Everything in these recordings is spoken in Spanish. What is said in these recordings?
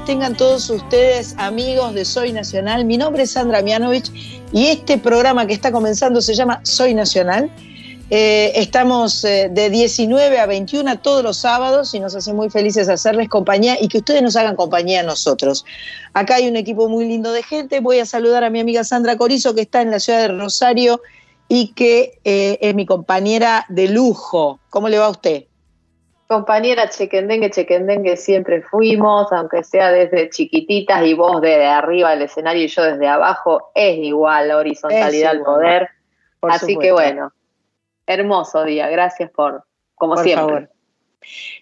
tengan todos ustedes amigos de Soy Nacional. Mi nombre es Sandra Mianovich y este programa que está comenzando se llama Soy Nacional. Eh, estamos eh, de 19 a 21 todos los sábados y nos hace muy felices hacerles compañía y que ustedes nos hagan compañía a nosotros. Acá hay un equipo muy lindo de gente. Voy a saludar a mi amiga Sandra Corizo que está en la ciudad de Rosario y que eh, es mi compañera de lujo. ¿Cómo le va a usted? Compañera chequendengue, chequendengue siempre fuimos, aunque sea desde chiquititas y vos desde arriba del escenario y yo desde abajo, es igual la horizontalidad al poder. por Así que bueno, hermoso día, gracias por, como Por siempre. favor.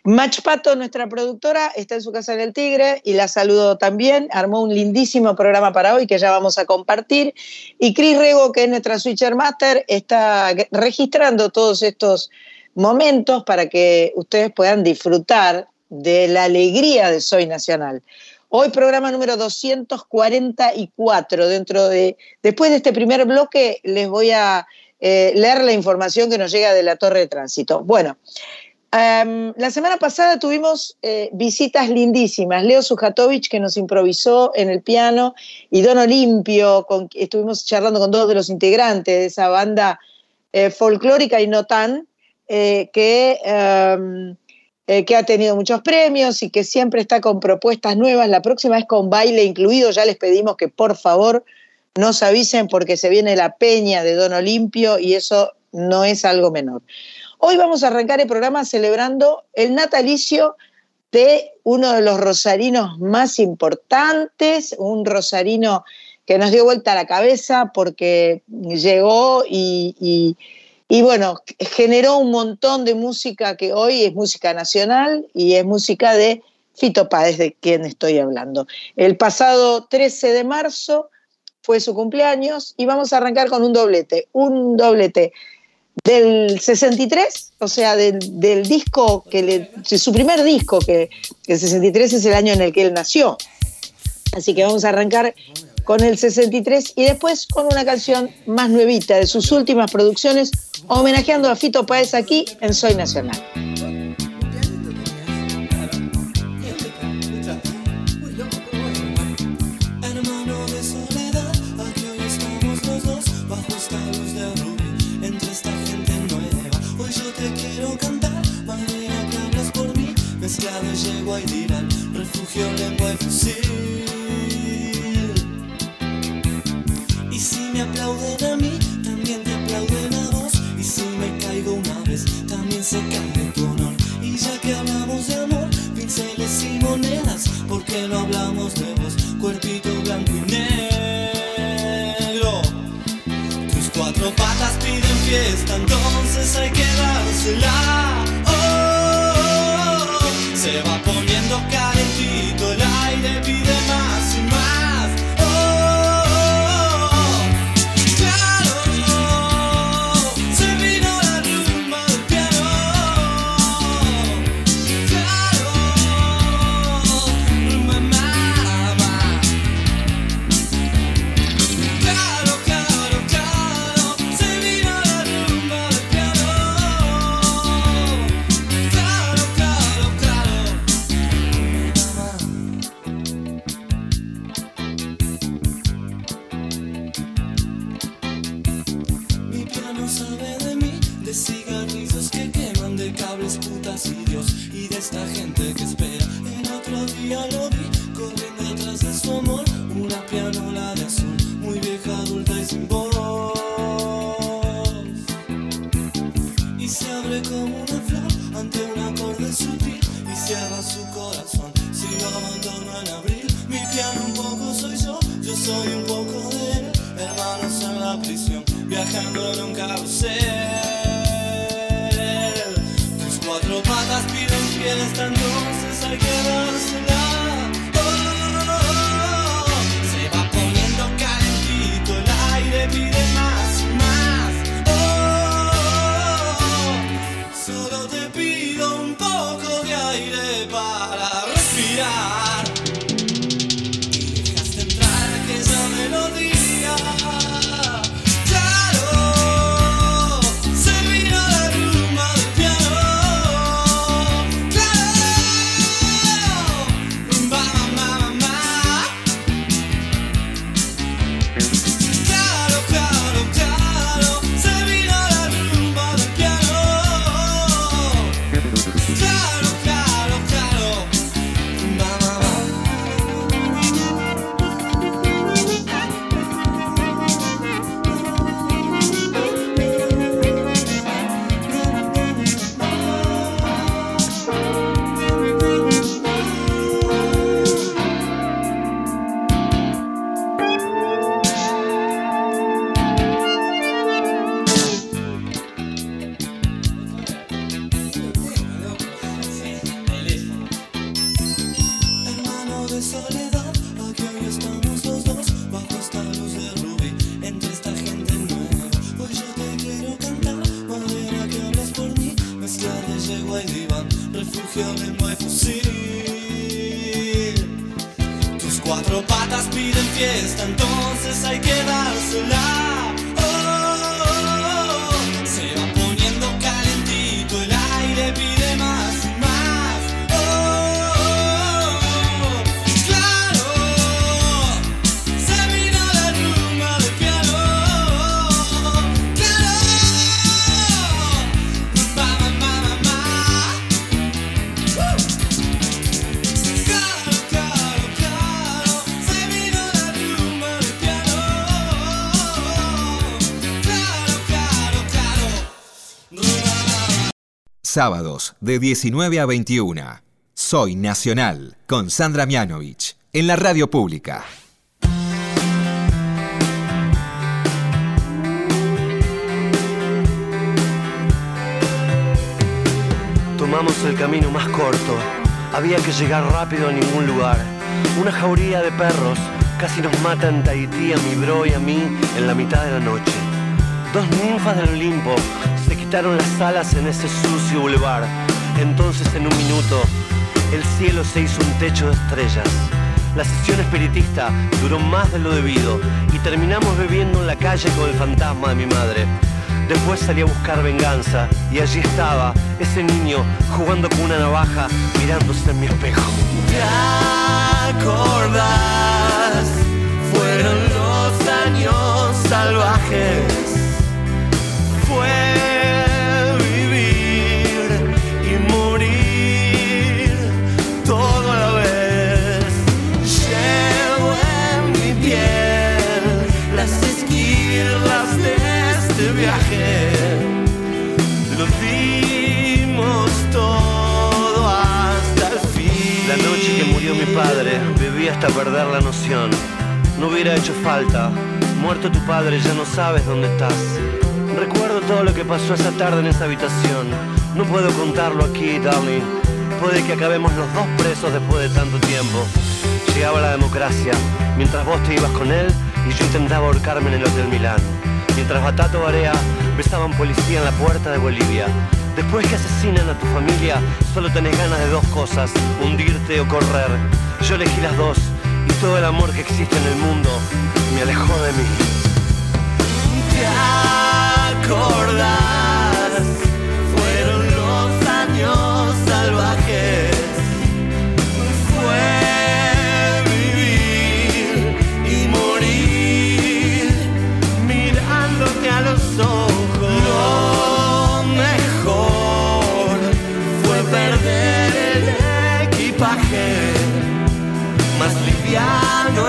Mach Pato, nuestra productora, está en su casa en el Tigre y la saludo también. Armó un lindísimo programa para hoy que ya vamos a compartir. Y Cris Rego, que es nuestra Switcher Master, está registrando todos estos momentos para que ustedes puedan disfrutar de la alegría de Soy Nacional. Hoy programa número 244. Dentro de, después de este primer bloque les voy a eh, leer la información que nos llega de la Torre de Tránsito. Bueno, Um, la semana pasada tuvimos eh, visitas lindísimas. Leo Sujatovic, que nos improvisó en el piano, y Don Olimpio, con, estuvimos charlando con dos de los integrantes de esa banda eh, folclórica y no tan, eh, que, um, eh, que ha tenido muchos premios y que siempre está con propuestas nuevas. La próxima es con baile incluido. Ya les pedimos que por favor nos avisen porque se viene la peña de Don Olimpio y eso no es algo menor. Hoy vamos a arrancar el programa celebrando el natalicio de uno de los rosarinos más importantes, un rosarino que nos dio vuelta a la cabeza porque llegó y, y, bueno, generó un montón de música que hoy es música nacional y es música de Fito Páez, de quien estoy hablando. El pasado 13 de marzo fue su cumpleaños y vamos a arrancar con un doblete, un doblete del 63, o sea, del, disco, que le, su primer disco, que el 63 es el año en el que él nació. Así que vamos a arrancar con el 63 y después con una canción más nuevita de sus últimas producciones, homenajeando a Fito Páez aquí en Soy Nacional. Hermano de soledad, aquí hoy estamos los dos bajo esta luz de rubí entre esta gente nueva. Hoy yo te quiero cantar, manera que hablas por mí, mezcla de yegua y dirán, refugio, lengua y fusil. Me aplauden a mí, también te aplauden a vos. Y si me caigo una vez, también se cae tu honor. Y ya que hablamos de amor, pinceles y monedas, ¿por qué no hablamos de vos? Cuerpito blanco y negro. Tus cuatro patas piden fiesta, entonces hay que dársela. Oh, oh, oh. Se va Sábados de 19 a 21. Soy Nacional con Sandra Mianovich en la radio pública. Tomamos el camino más corto. Había que llegar rápido a ningún lugar. Una jauría de perros casi nos mata en Tahití a mi bro y a mí en la mitad de la noche. Dos ninfas del Olimpo se quitaron las alas en ese sucio bulevar. Entonces en un minuto el cielo se hizo un techo de estrellas. La sesión espiritista duró más de lo debido y terminamos bebiendo en la calle con el fantasma de mi madre. Después salí a buscar venganza y allí estaba ese niño jugando con una navaja mirándose en mi espejo. ¿Te acordás? Fueron los años salvajes padre, viví hasta perder la noción. No hubiera hecho falta. Muerto tu padre, ya no sabes dónde estás. Recuerdo todo lo que pasó esa tarde en esa habitación. No puedo contarlo aquí, darling. Puede que acabemos los dos presos después de tanto tiempo. Llegaba la democracia, mientras vos te ibas con él y yo intentaba ahorcarme en el Hotel Milán. Mientras Batato Barea besaba un policía en la puerta de Bolivia. Después que asesinan a tu familia, solo tenés ganas de dos cosas, hundirte o correr. Yo elegí las dos y todo el amor que existe en el mundo me alejó de mí. ¿Te Fueron los años salvajes. Fue vivir y morir mirándote a los ojos. Lo mejor fue perder el equipaje. Más liviano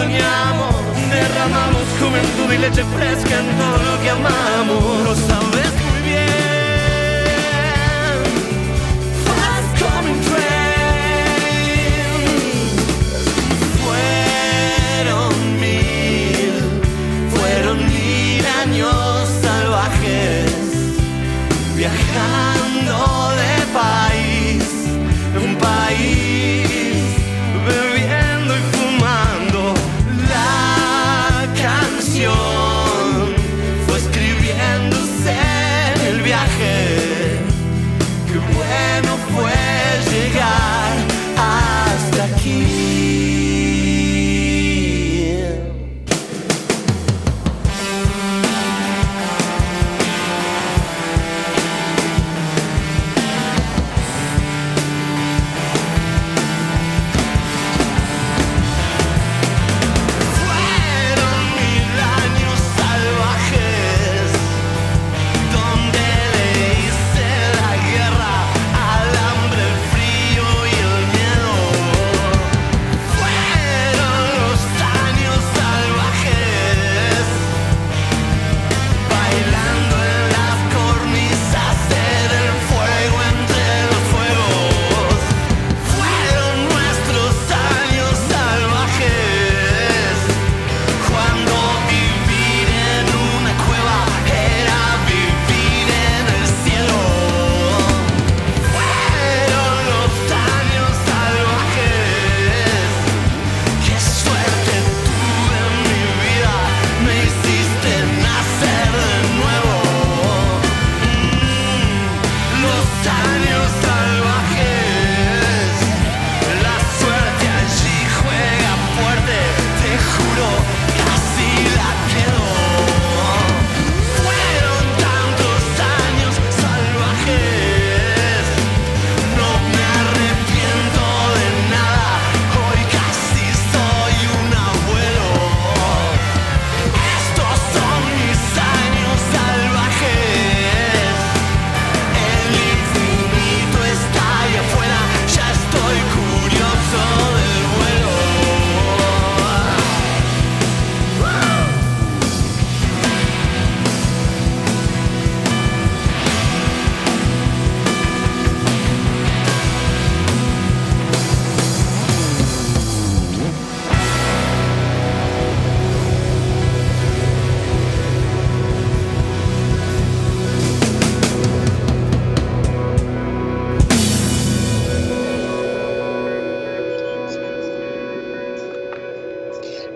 aquello que soñamos. Derramamos juventud y leche fresca en todo lo que amamos. Lo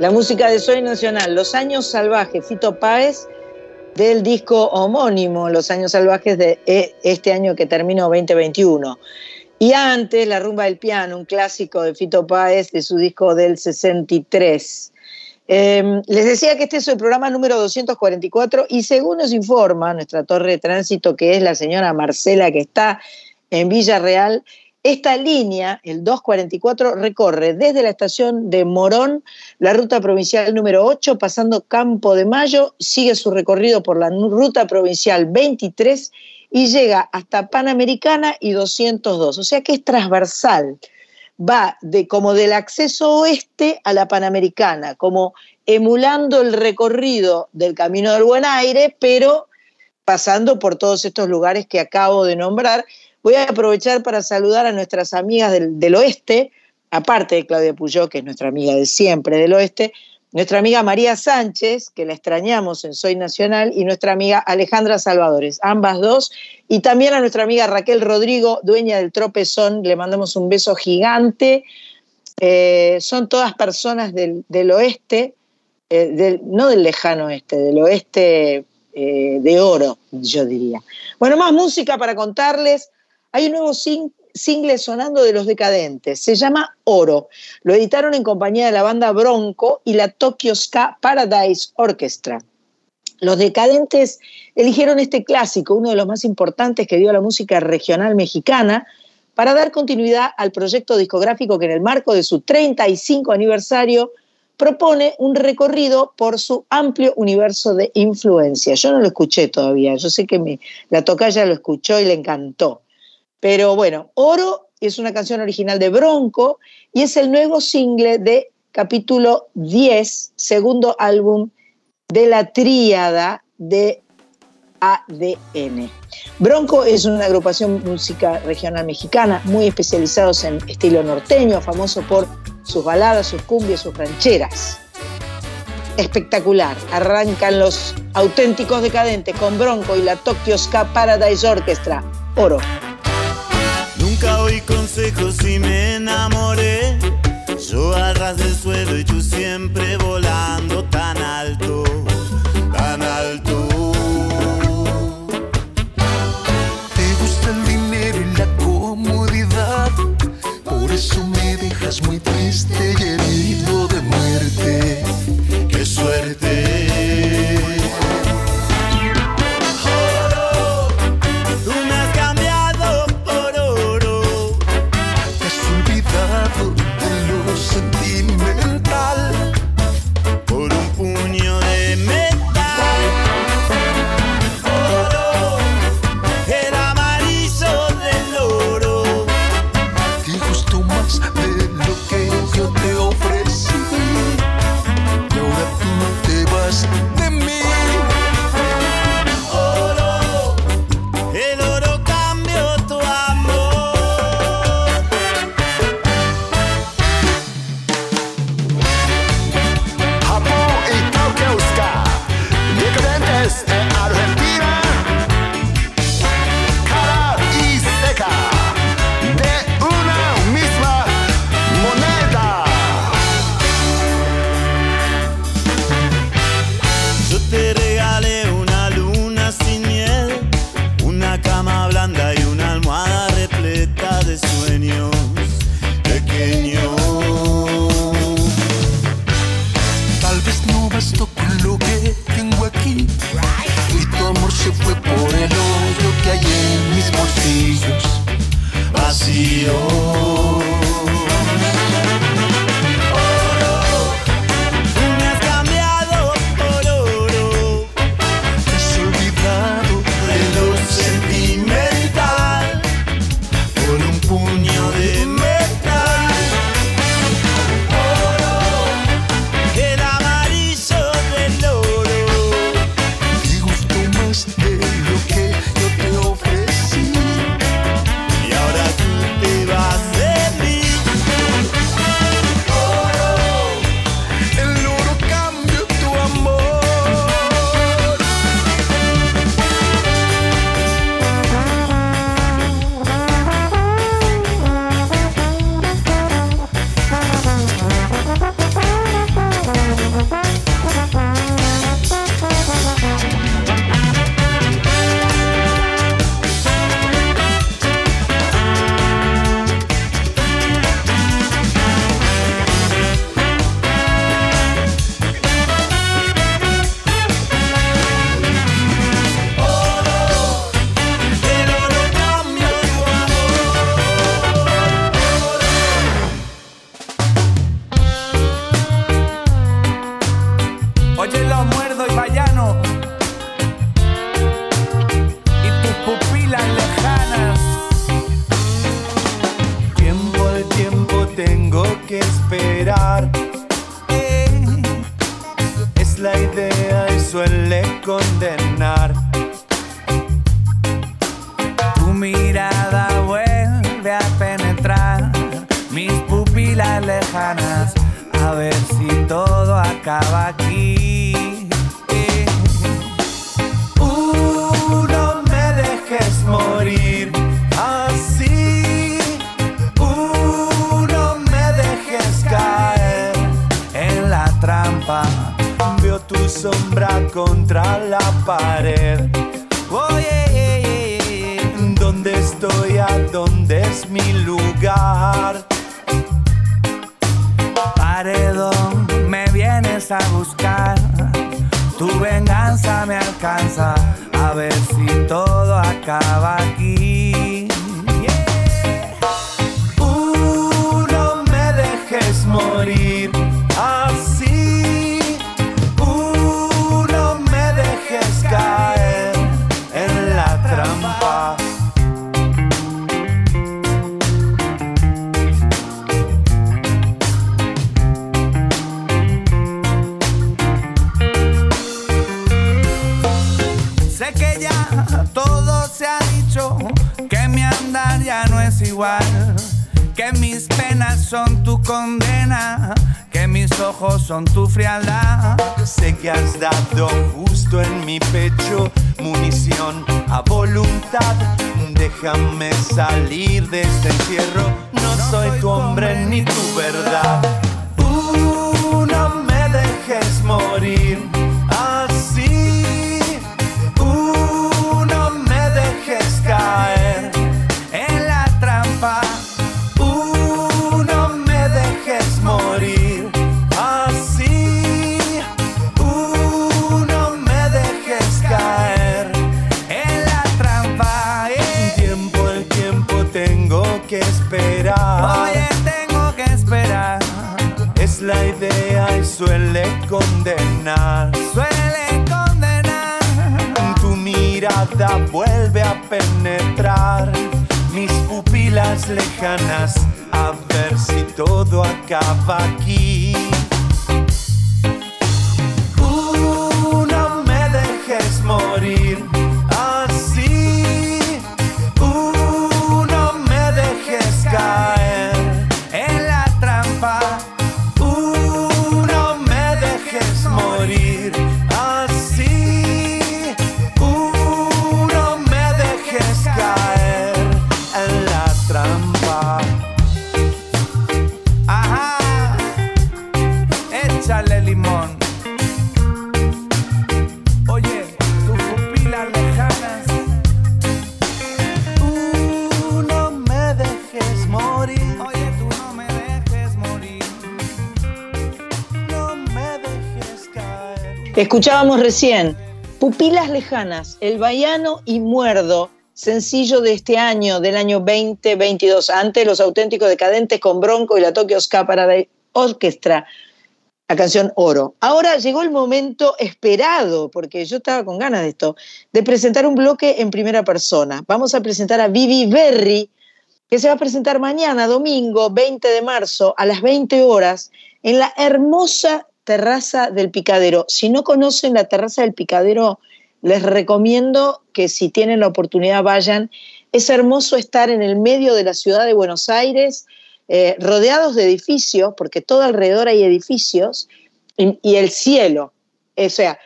La música de Soy Nacional, Los Años Salvajes, Fito Páez, del disco homónimo, Los Años Salvajes de e- este año que terminó 2021. Y antes, La Rumba del Piano, un clásico de Fito Páez de su disco del 63. Eh, les decía que este es el programa número 244 y según nos informa nuestra torre de tránsito, que es la señora Marcela que está en Villarreal, esta línea, el 244, recorre desde la estación de Morón, la ruta provincial número 8, pasando Campo de Mayo, sigue su recorrido por la ruta provincial 23 y llega hasta Panamericana y 202, o sea que es transversal. Va de, como del acceso oeste a la Panamericana, como emulando el recorrido del Camino del Buen Aire, pero pasando por todos estos lugares que acabo de nombrar. Voy a aprovechar para saludar a nuestras amigas del, oeste, aparte de Claudia Puyó, que es nuestra amiga de siempre del oeste, nuestra amiga María Sánchez, que la extrañamos en Soy Nacional, y nuestra amiga Alejandra Salvadores, ambas dos, y también a nuestra amiga Raquel Rodrigo, dueña del Tropezón, le mandamos un beso gigante. Eh, son todas personas del, oeste, eh, no del lejano oeste, del oeste eh, de oro, yo diría. Bueno, más música para contarles. Hay un nuevo sing single sonando de Los Decadentes, se llama Oro. Lo editaron en compañía de la banda Bronco y la Tokyo Ska Paradise Orchestra. Los Decadentes eligieron este clásico, uno de los más importantes que dio a la música regional mexicana, para dar continuidad al proyecto discográfico que en el marco de su 35 aniversario propone un recorrido por su amplio universo de influencia. Yo no lo escuché todavía, yo sé que mi, la tocaya lo escuchó y le encantó. Pero bueno, Oro es una canción original de Bronco y es el nuevo single de capítulo 10, segundo álbum de la tríada de ADN. Bronco es una agrupación música regional mexicana muy especializados en estilo norteño, famoso por sus baladas, sus cumbias, sus rancheras. Espectacular. Arrancan los auténticos decadentes con Bronco y la Tokyo Ska Paradise Orchestra. Oro. Nunca oí consejos y me enamoré. Yo al ras del suelo y tú siempre volando tan alto, triste en mis vuelve a penetrar mis pupilas lejanas. A ver si todo acaba aquí. Uh, no me dejes morir Escuchábamos recién Pupilas Lejanas, El Baiano y Muerdo, sencillo de este año, del año 2022, antes Los Auténticos Decadentes con Bronco y la Tokyo Ska Paradise Orchestra, la canción Oro. Ahora llegó el momento esperado, porque yo estaba con ganas de esto, de presentar un bloque en primera persona. Vamos a presentar a Vivi Berry, que se va a presentar mañana, domingo 20 de marzo, a las 20 horas, en la hermosa terraza del Picadero. Si no conocen la terraza del Picadero, les recomiendo que si tienen la oportunidad vayan. Es hermoso estar en el medio de la ciudad de Buenos Aires, eh, rodeados de edificios, porque todo alrededor hay edificios, y, el cielo. O sea,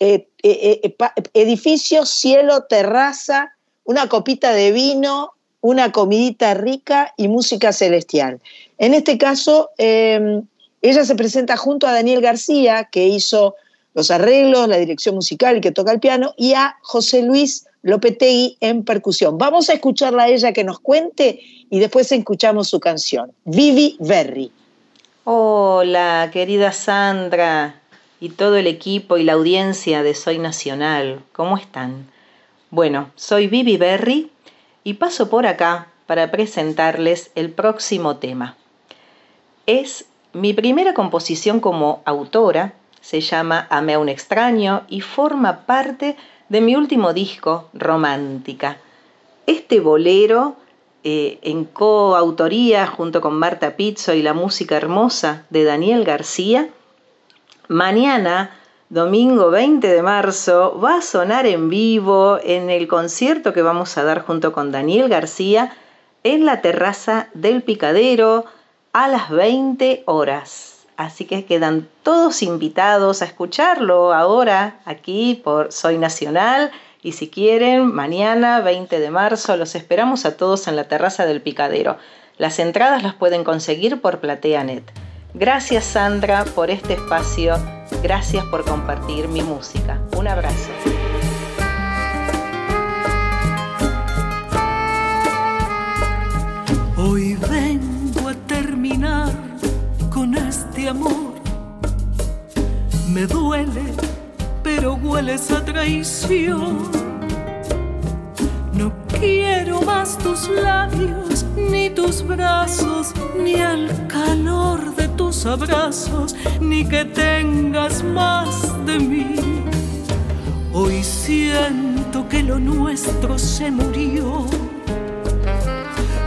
eh, eh, edificios, cielo, terraza, una copita de vino, una comidita rica y música celestial. En este caso, eh, ella se presenta junto a Daniel García, que hizo los arreglos, la dirección musical y que toca el piano, y a José Luis Lopetegui en percusión. Vamos a escucharla a ella que nos cuente y después escuchamos su canción. Vivi Berry. Hola, querida Sandra y todo el equipo y la audiencia de Soy Nacional, ¿cómo están? Bueno, soy Vivi Berry y paso por acá para presentarles el próximo tema. Es mi primera composición como autora, se llama Amé a un extraño y forma parte de mi último disco, Romántica. Este bolero eh, en coautoría junto con Marta Pizzo y la música hermosa de Daniel García, mañana, domingo 20 de marzo, va a sonar en vivo en el concierto que vamos a dar junto con Daniel García en la terraza del Picadero a las 20 horas. Así que quedan todos invitados a escucharlo ahora aquí por Soy Nacional. Y si quieren, mañana 20 de marzo los esperamos a todos en la terraza del Picadero. Las entradas las pueden conseguir por PlateaNet. Gracias Sandra por este espacio. Gracias por compartir mi música. Un abrazo. Este amor. Me duele, pero huele esa traición. No quiero más tus labios, ni tus brazos, ni el calor de tus abrazos, ni que tengas más de mí. Hoy siento que lo nuestro se murió.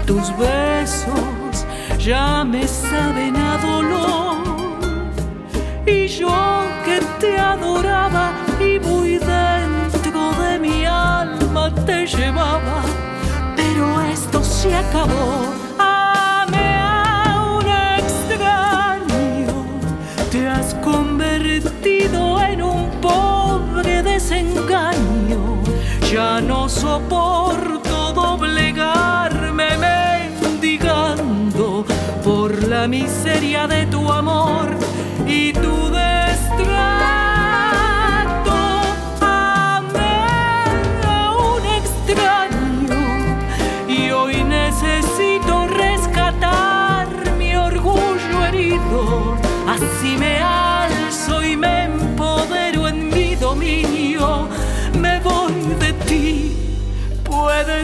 Tus besos ya me saben a dolor. Y yo que te adoraba y muy dentro de mi alma te llevaba, pero esto se acabó. Ame a un extraño, te has convertido en un pobre desengaño. Ya no soporto doblegarme mendigando por la miseria de tu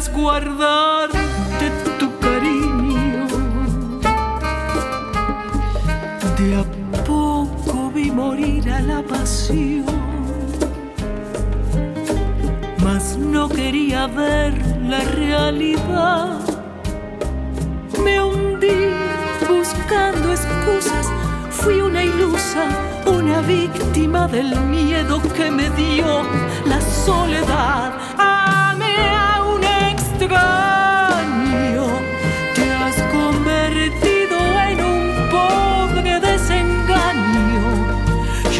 puedes guardarte tu cariño. De a poco vi morir a la pasión, mas no quería ver la realidad. Me hundí buscando excusas, fui una ilusa, una víctima del miedo que me dio la soledad.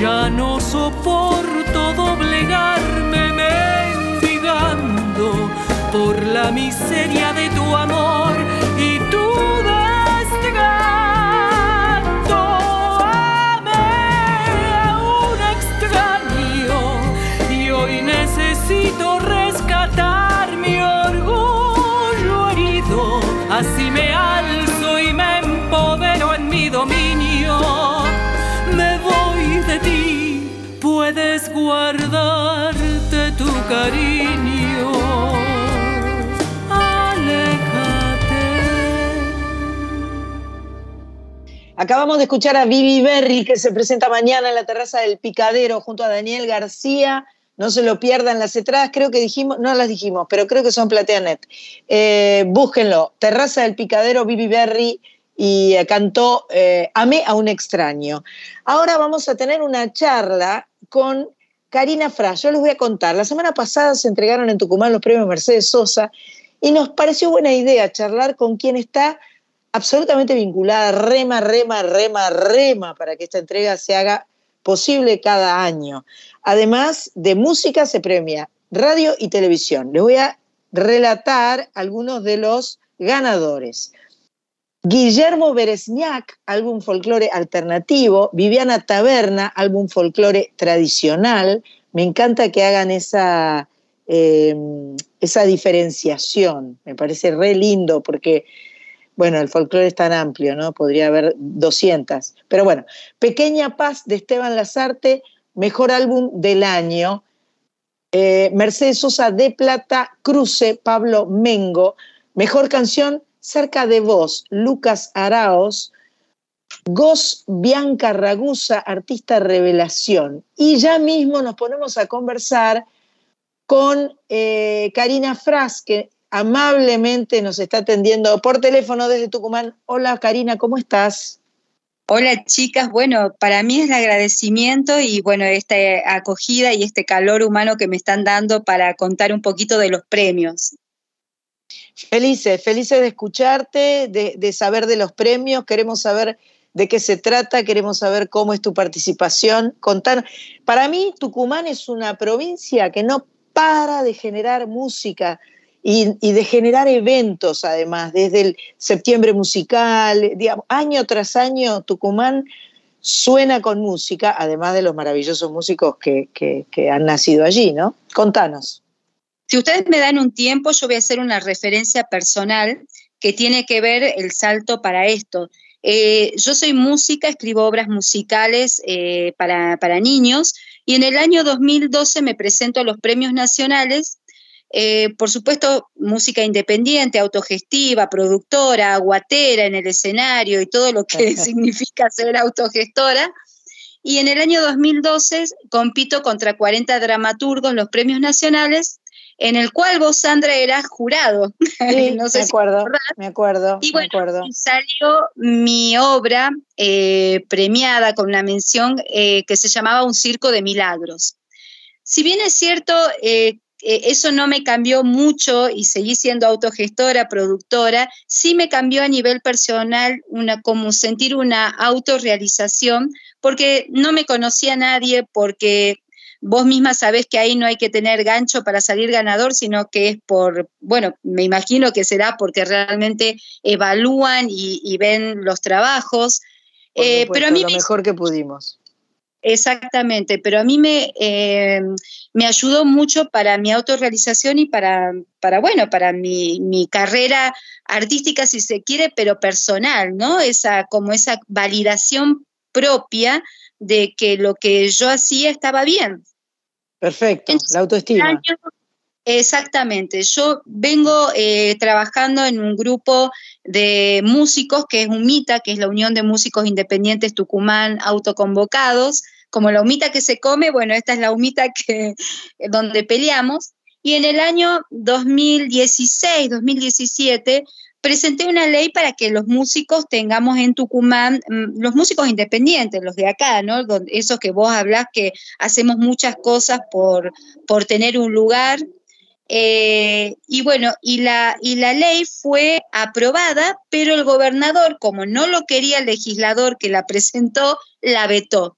Ya no soporto doblegarme mendigando por la miseria de tu amor y tu destrato. Amé a un extraño y hoy necesito rescatar mi orgullo herido. Así me alzo puedes guardarte tu cariño. Aléjate. Acabamos de escuchar a Vivi Berry, que se presenta mañana en la terraza del Picadero junto a Daniel García. No se lo pierdan las entradas, creo que dijimos, no las dijimos, pero creo que son PlateaNet. Eh, búsquenlo, Terraza del Picadero, Vivi Berry, y eh, cantó eh, Amé a un extraño. Ahora vamos a tener una charla con Karina Fras. Yo les voy a contar, la semana pasada se entregaron en Tucumán los premios Mercedes Sosa y nos pareció buena idea charlar con quien está absolutamente vinculada, rema, rema, rema, rema, para que esta entrega se haga posible cada año. Además de música se premia radio y televisión. Les voy a relatar algunos de los ganadores. Guillermo Beresniak, álbum folclore alternativo, Viviana Taberna, álbum folclore tradicional. Me encanta que hagan esa, eh, esa diferenciación, me parece re lindo porque, bueno, el folclore es tan amplio, ¿no? Podría haber 200. Pero bueno, Pequeña Paz de Esteban Lazarte, mejor álbum del año. Eh, Mercedes Sosa de Plata, Cruce, Pablo Mengo, mejor canción Cerca de vos, Lucas Araos, Gos Bianca Ragusa, artista revelación. Y ya mismo nos ponemos a conversar con eh, Karina Fras, que amablemente nos está atendiendo por teléfono desde Tucumán. Hola Karina, ¿cómo estás? Hola chicas, bueno, para mí es el agradecimiento y bueno, esta acogida y este calor humano que me están dando para contar un poquito de los premios. Felices, felices de escucharte, de, saber de los premios. Queremos saber de qué se trata, queremos saber cómo es tu participación. Contar. Para mí, Tucumán es una provincia que no para de generar música y, de generar eventos, además, desde el septiembre musical, año tras año, Tucumán suena con música, además de los maravillosos músicos que, que han nacido allí, ¿no? Contanos. Si ustedes me dan un tiempo, yo voy a hacer una referencia personal que tiene que ver el salto para esto. Eh, yo soy música, escribo obras musicales eh, para, niños y en el año 2012 me presento a los premios nacionales. Eh, por supuesto, música independiente, autogestiva, productora, aguatera en el escenario y todo lo que significa ser autogestora. Y en el año 2012 compito contra 40 dramaturgos los premios nacionales en el cual vos, Sandra, eras jurado. no sé me acuerdo, me acuerdo. Y bueno, salió mi obra eh, premiada con una mención eh, que se llamaba Un Circo de Milagros. Si bien es cierto, eh, eso no me cambió mucho y seguí siendo autogestora, productora, sí me cambió a nivel personal una, como sentir una autorrealización, porque no me conocía nadie, porque Vos misma sabés que ahí no hay que tener gancho para salir ganador, sino que es por, bueno, me imagino que será porque realmente evalúan y, ven los trabajos. Eh, pero a mí lo mejor que pudimos. Exactamente, pero a mí me, eh, me ayudó mucho para mi autorrealización y para, para bueno, para mi, mi, carrera artística, si se quiere, pero personal, ¿no? Esa, como esa validación propia de que lo que yo hacía estaba bien. Perfecto, la autoestima. exactamente, yo vengo eh, trabajando en un grupo de músicos que es UMITA, que es la Unión de Músicos Independientes Tucumán Autoconvocados. Como la humita que se come, bueno, esta es la humita que, donde peleamos. Y en el año 2016, 2017, presenté una ley para que los músicos tengamos en Tucumán, mm, los músicos independientes, los de acá, ¿no? Esos que vos hablas que hacemos muchas cosas por, por tener un lugar. Eh, y bueno, y la, y la ley fue aprobada, pero el gobernador, como no lo quería el legislador que la presentó, la vetó.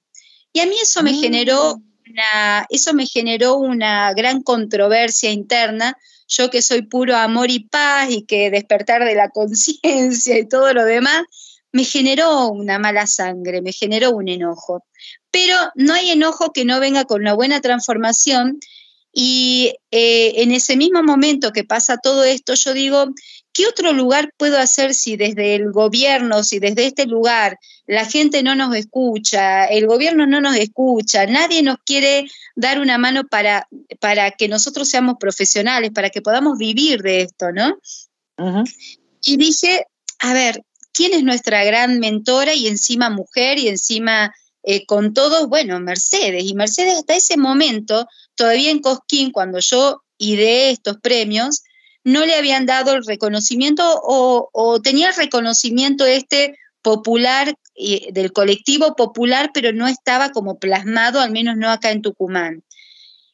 Y a mí eso me generó mm. una, eso me generó una gran controversia interna, yo que soy puro amor y paz y que despertar de la conciencia y todo lo demás, me generó una mala sangre, me generó un enojo. Pero no hay enojo que no venga con una buena transformación y eh, en ese mismo momento que pasa todo esto, yo digo, ¿qué otro lugar puedo hacer si desde el gobierno, si desde este lugar la gente no nos escucha, el gobierno no nos escucha, nadie nos quiere dar una mano para, para que nosotros seamos profesionales, para que podamos vivir de esto, ¿no? Y dije, a ver, ¿quién es nuestra gran mentora y encima mujer y encima eh, con todos, bueno, Mercedes. Y Mercedes hasta ese momento, todavía en Cosquín, cuando yo ideé estos premios, no le habían dado el reconocimiento o, tenía el reconocimiento este popular del colectivo popular, pero no estaba como plasmado, al menos no acá en Tucumán.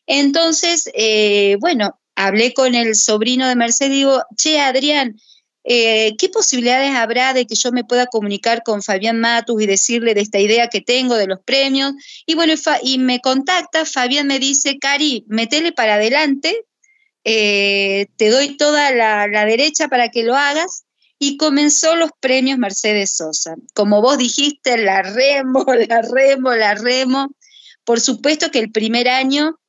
Entonces, eh, bueno, hablé con el sobrino de Mercedes y digo, che, Adrián, eh, ¿qué posibilidades habrá de que yo me pueda comunicar con Fabián Matus y decirle de esta idea que tengo de los premios? Y bueno, y me contacta, Fabián me dice, Cari, metele para adelante, eh, te doy toda la, derecha para que lo hagas. Y comenzó los premios Mercedes Sosa. Como vos dijiste, la remo, la remo, la remo. Por supuesto que el primer año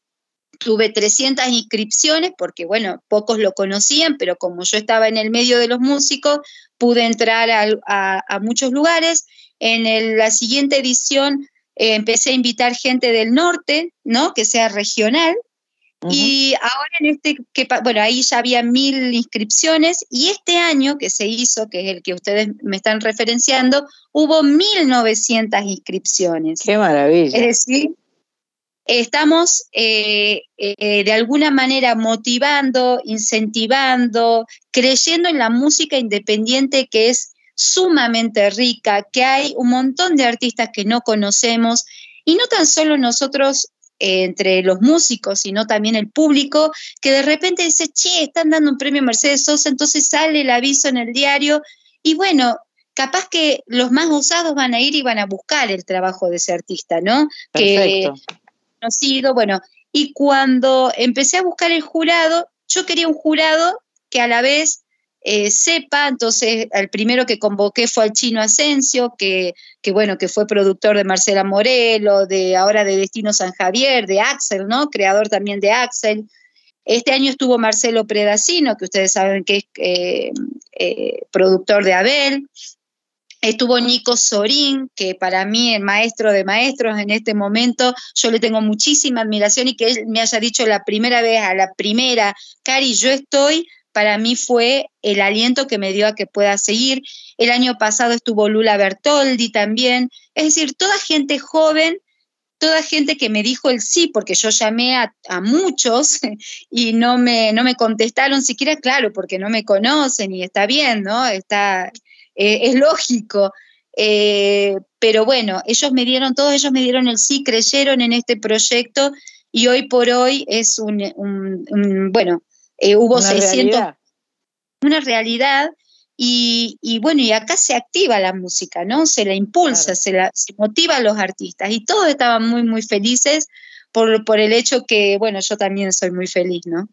tuve 300 inscripciones porque, bueno, pocos lo conocían, pero como yo estaba en el medio de los músicos, pude entrar a, muchos lugares. En la siguiente edición eh, empecé a invitar gente del norte, ¿no? Que sea regional. Y ahora en este, que, bueno, ahí ya había mil inscripciones y este año que se hizo, que es el que ustedes me están referenciando, hubo 1.900 inscripciones. ¡Qué maravilla! Es decir, estamos eh, eh, de alguna manera motivando, incentivando, creyendo en la música independiente que es sumamente rica, que hay un montón de artistas que no conocemos y no tan solo nosotros entre los músicos, sino también el público, que de repente dice, che, están dando un premio Mercedes Sosa, entonces sale el aviso en el diario y bueno, capaz que los más usados van a ir y van a buscar el trabajo de ese artista, ¿no? Perfecto. Que conocido, bueno, y cuando empecé a buscar el jurado, yo quería un jurado que a la vez eh, sepa, entonces el primero que convoqué fue al Chino Asensio, que, que, bueno, que fue productor de Marcela Morelo, de ahora de Destino San Javier, de Axel, ¿no? Creador también de Axel. Este año estuvo Marcelo Predacino, que ustedes saben que es eh, eh, productor de Abel. Estuvo Nico Sorín, que para mí es maestro de maestros en este momento, yo le tengo muchísima admiración y que él me haya dicho la primera vez, a la primera, Cari, yo estoy, para mí fue el aliento que me dio a que pueda seguir. El año pasado estuvo Lula Bertoldi también, es decir, toda gente joven, toda gente que me dijo el sí, porque yo llamé a, muchos y no me, no me contestaron siquiera, claro, porque no me conocen y está bien, ¿no? Está, eh, es lógico. Eh, pero bueno, ellos me dieron, todos ellos me dieron el sí, creyeron en este proyecto y hoy por hoy es un, un bueno, eh, hubo una 600, realidad. una realidad. Y, bueno, y acá se activa la música, ¿no? Se la impulsa, se, la, se motiva a los artistas. Y todos estaban muy, muy felices por, por el hecho que, bueno, yo también soy muy feliz, ¿no?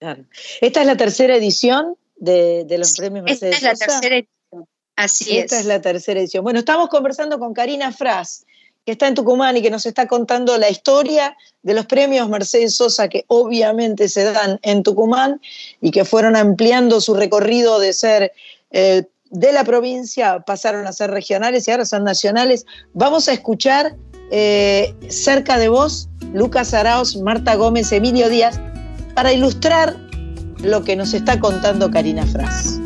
Claro. Esta es la tercera edición de, los premios Mercedes Esta es la tercera edición. Así es. Esta es la tercera edición. Bueno, estamos conversando con Karina Fras, que está en Tucumán y que nos está contando la historia de los premios Mercedes Sosa que obviamente se dan en Tucumán y que fueron ampliando su recorrido de ser eh, de la provincia, pasaron a ser regionales y ahora son nacionales. Vamos a escuchar eh, cerca de vos Lucas Araos, Marta Gómez, Emilio Díaz, para ilustrar lo que nos está contando Karina Fras.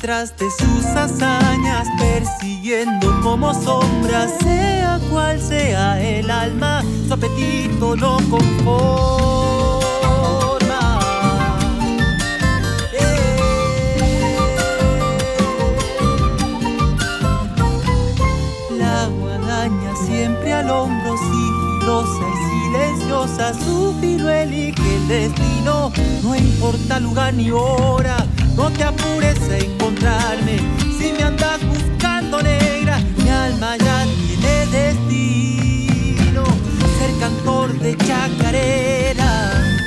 Detrás de sus hazañas, persiguiendo como sombras, sea cual sea el alma, su apetito no conforma. La guadaña siempre al hombro, sigilosa y silenciosa, su filo elige el destino, no importa lugar ni hora, no te apures a encontrarme, si me andas buscando negra, mi alma ya tiene destino, ser cantor de chacarera.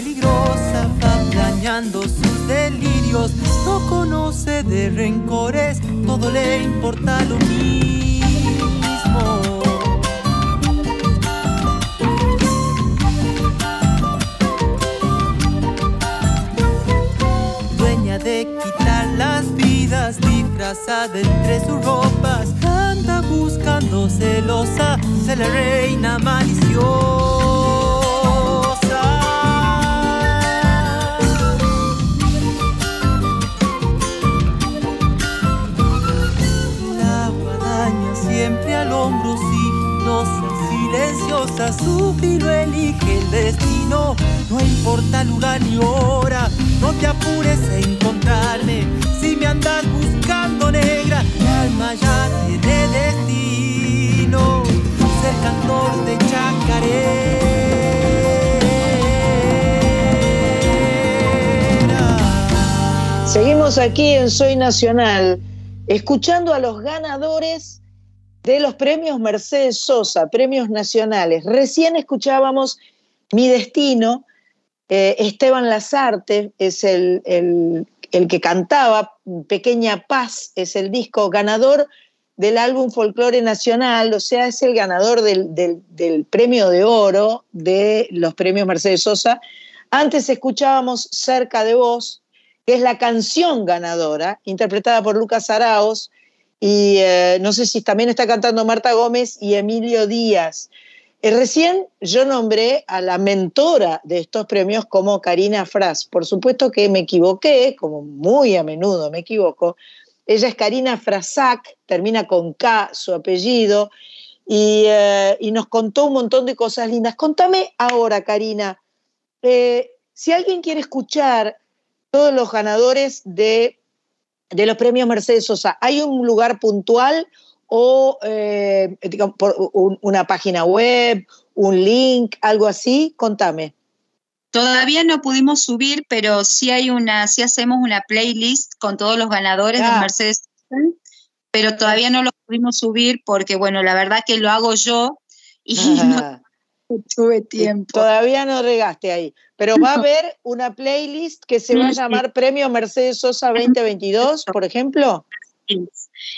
Peligrosa, va planeando sus delirios, no conoce de rencores, todo le importa lo mismo. Dueña de quitar las vidas, disfrazada entre sus ropas, anda buscando celosa, se la reina maliciosa. Su filo elige el destino. No importa lugar ni hora, no te apures a encontrarme. Si me andas buscando negra, mi alma ya tiene destino. Ser cantor de chacarera. Seguimos aquí en Soy Nacional, escuchando a los ganadores de los premios Mercedes Sosa, premios nacionales. Recién escuchábamos Mi Destino, eh, Esteban Lazarte es el, el- el que cantaba, Pequeña Paz es el disco ganador del álbum Folclore Nacional, o sea, es el ganador del, del- del premio de oro de los premios Mercedes Sosa. Antes escuchábamos Cerca de Vos, que es la canción ganadora, interpretada por Lucas Araos, y eh, no sé si también está cantando Marta Gómez y Emilio Díaz. Eh, recién yo nombré a la mentora de estos premios como Karina Fras. Por supuesto que me equivoqué, como muy a menudo me equivoco. Ella es Karina Frasac, termina con K su apellido, y, eh, y nos contó un montón de cosas lindas. Contame ahora, Karina, si alguien quiere escuchar todos los ganadores de, de los premios Mercedes Sosa, ¿hay un lugar puntual o eh, digamos, por un- una página web, un link, algo así? Contame. Todavía no pudimos subir, pero sí hay una, sí hacemos una playlist con todos los ganadores Ah. de Mercedes, pero todavía no lo pudimos subir porque, bueno, la verdad que lo hago yo y Ah, no tuve tiempo. Todavía no regaste ahí, pero va a haber una playlist que se va a llamar Premio Mercedes Sosa 2022, por ejemplo.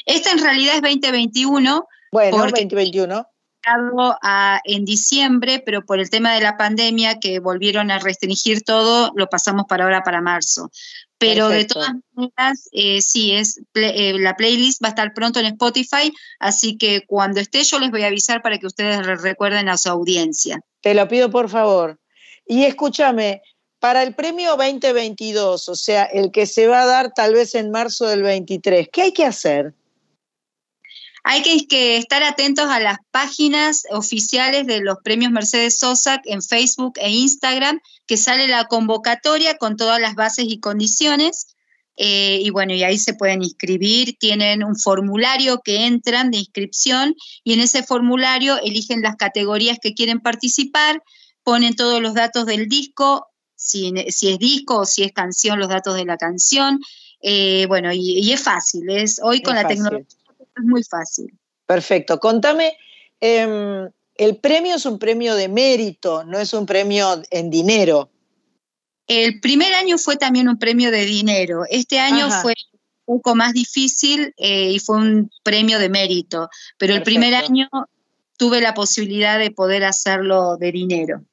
Esta en realidad es 2021. Bueno, porque 2021. Estado a- en diciembre, pero por el tema de la pandemia que volvieron a restringir todo, lo pasamos para ahora para marzo. Pero Perfecto. de todas maneras, eh, sí, es eh, la playlist va a estar pronto en Spotify, así que cuando esté yo les voy a avisar para que ustedes re- recuerden a su audiencia. Te lo pido por favor. Y escúchame, para el premio 2022, o sea, el que se va a dar tal vez en marzo del 23, ¿qué hay que hacer? Hay que, que estar atentos a las páginas oficiales de los premios Mercedes Sosa en Facebook e Instagram, que sale la convocatoria con todas las bases y condiciones. eh, y bueno, y ahí se pueden inscribir, tienen un formulario que entran de inscripción y en ese formulario eligen las categorías que quieren participar, ponen todos los datos del disco, si, si es disco o si es canción, los datos de la canción. eh, bueno, y, y es fácil, es hoy con Es la tecnología es muy fácil. Perfecto. Contame, em, el premio es un premio de mérito, no es un premio en dinero. El primer año fue también un premio de dinero. Este año Ajá. fue un poco más difícil eh, y fue un premio de mérito, pero el primer año tuve la posibilidad de poder hacerlo de dinero.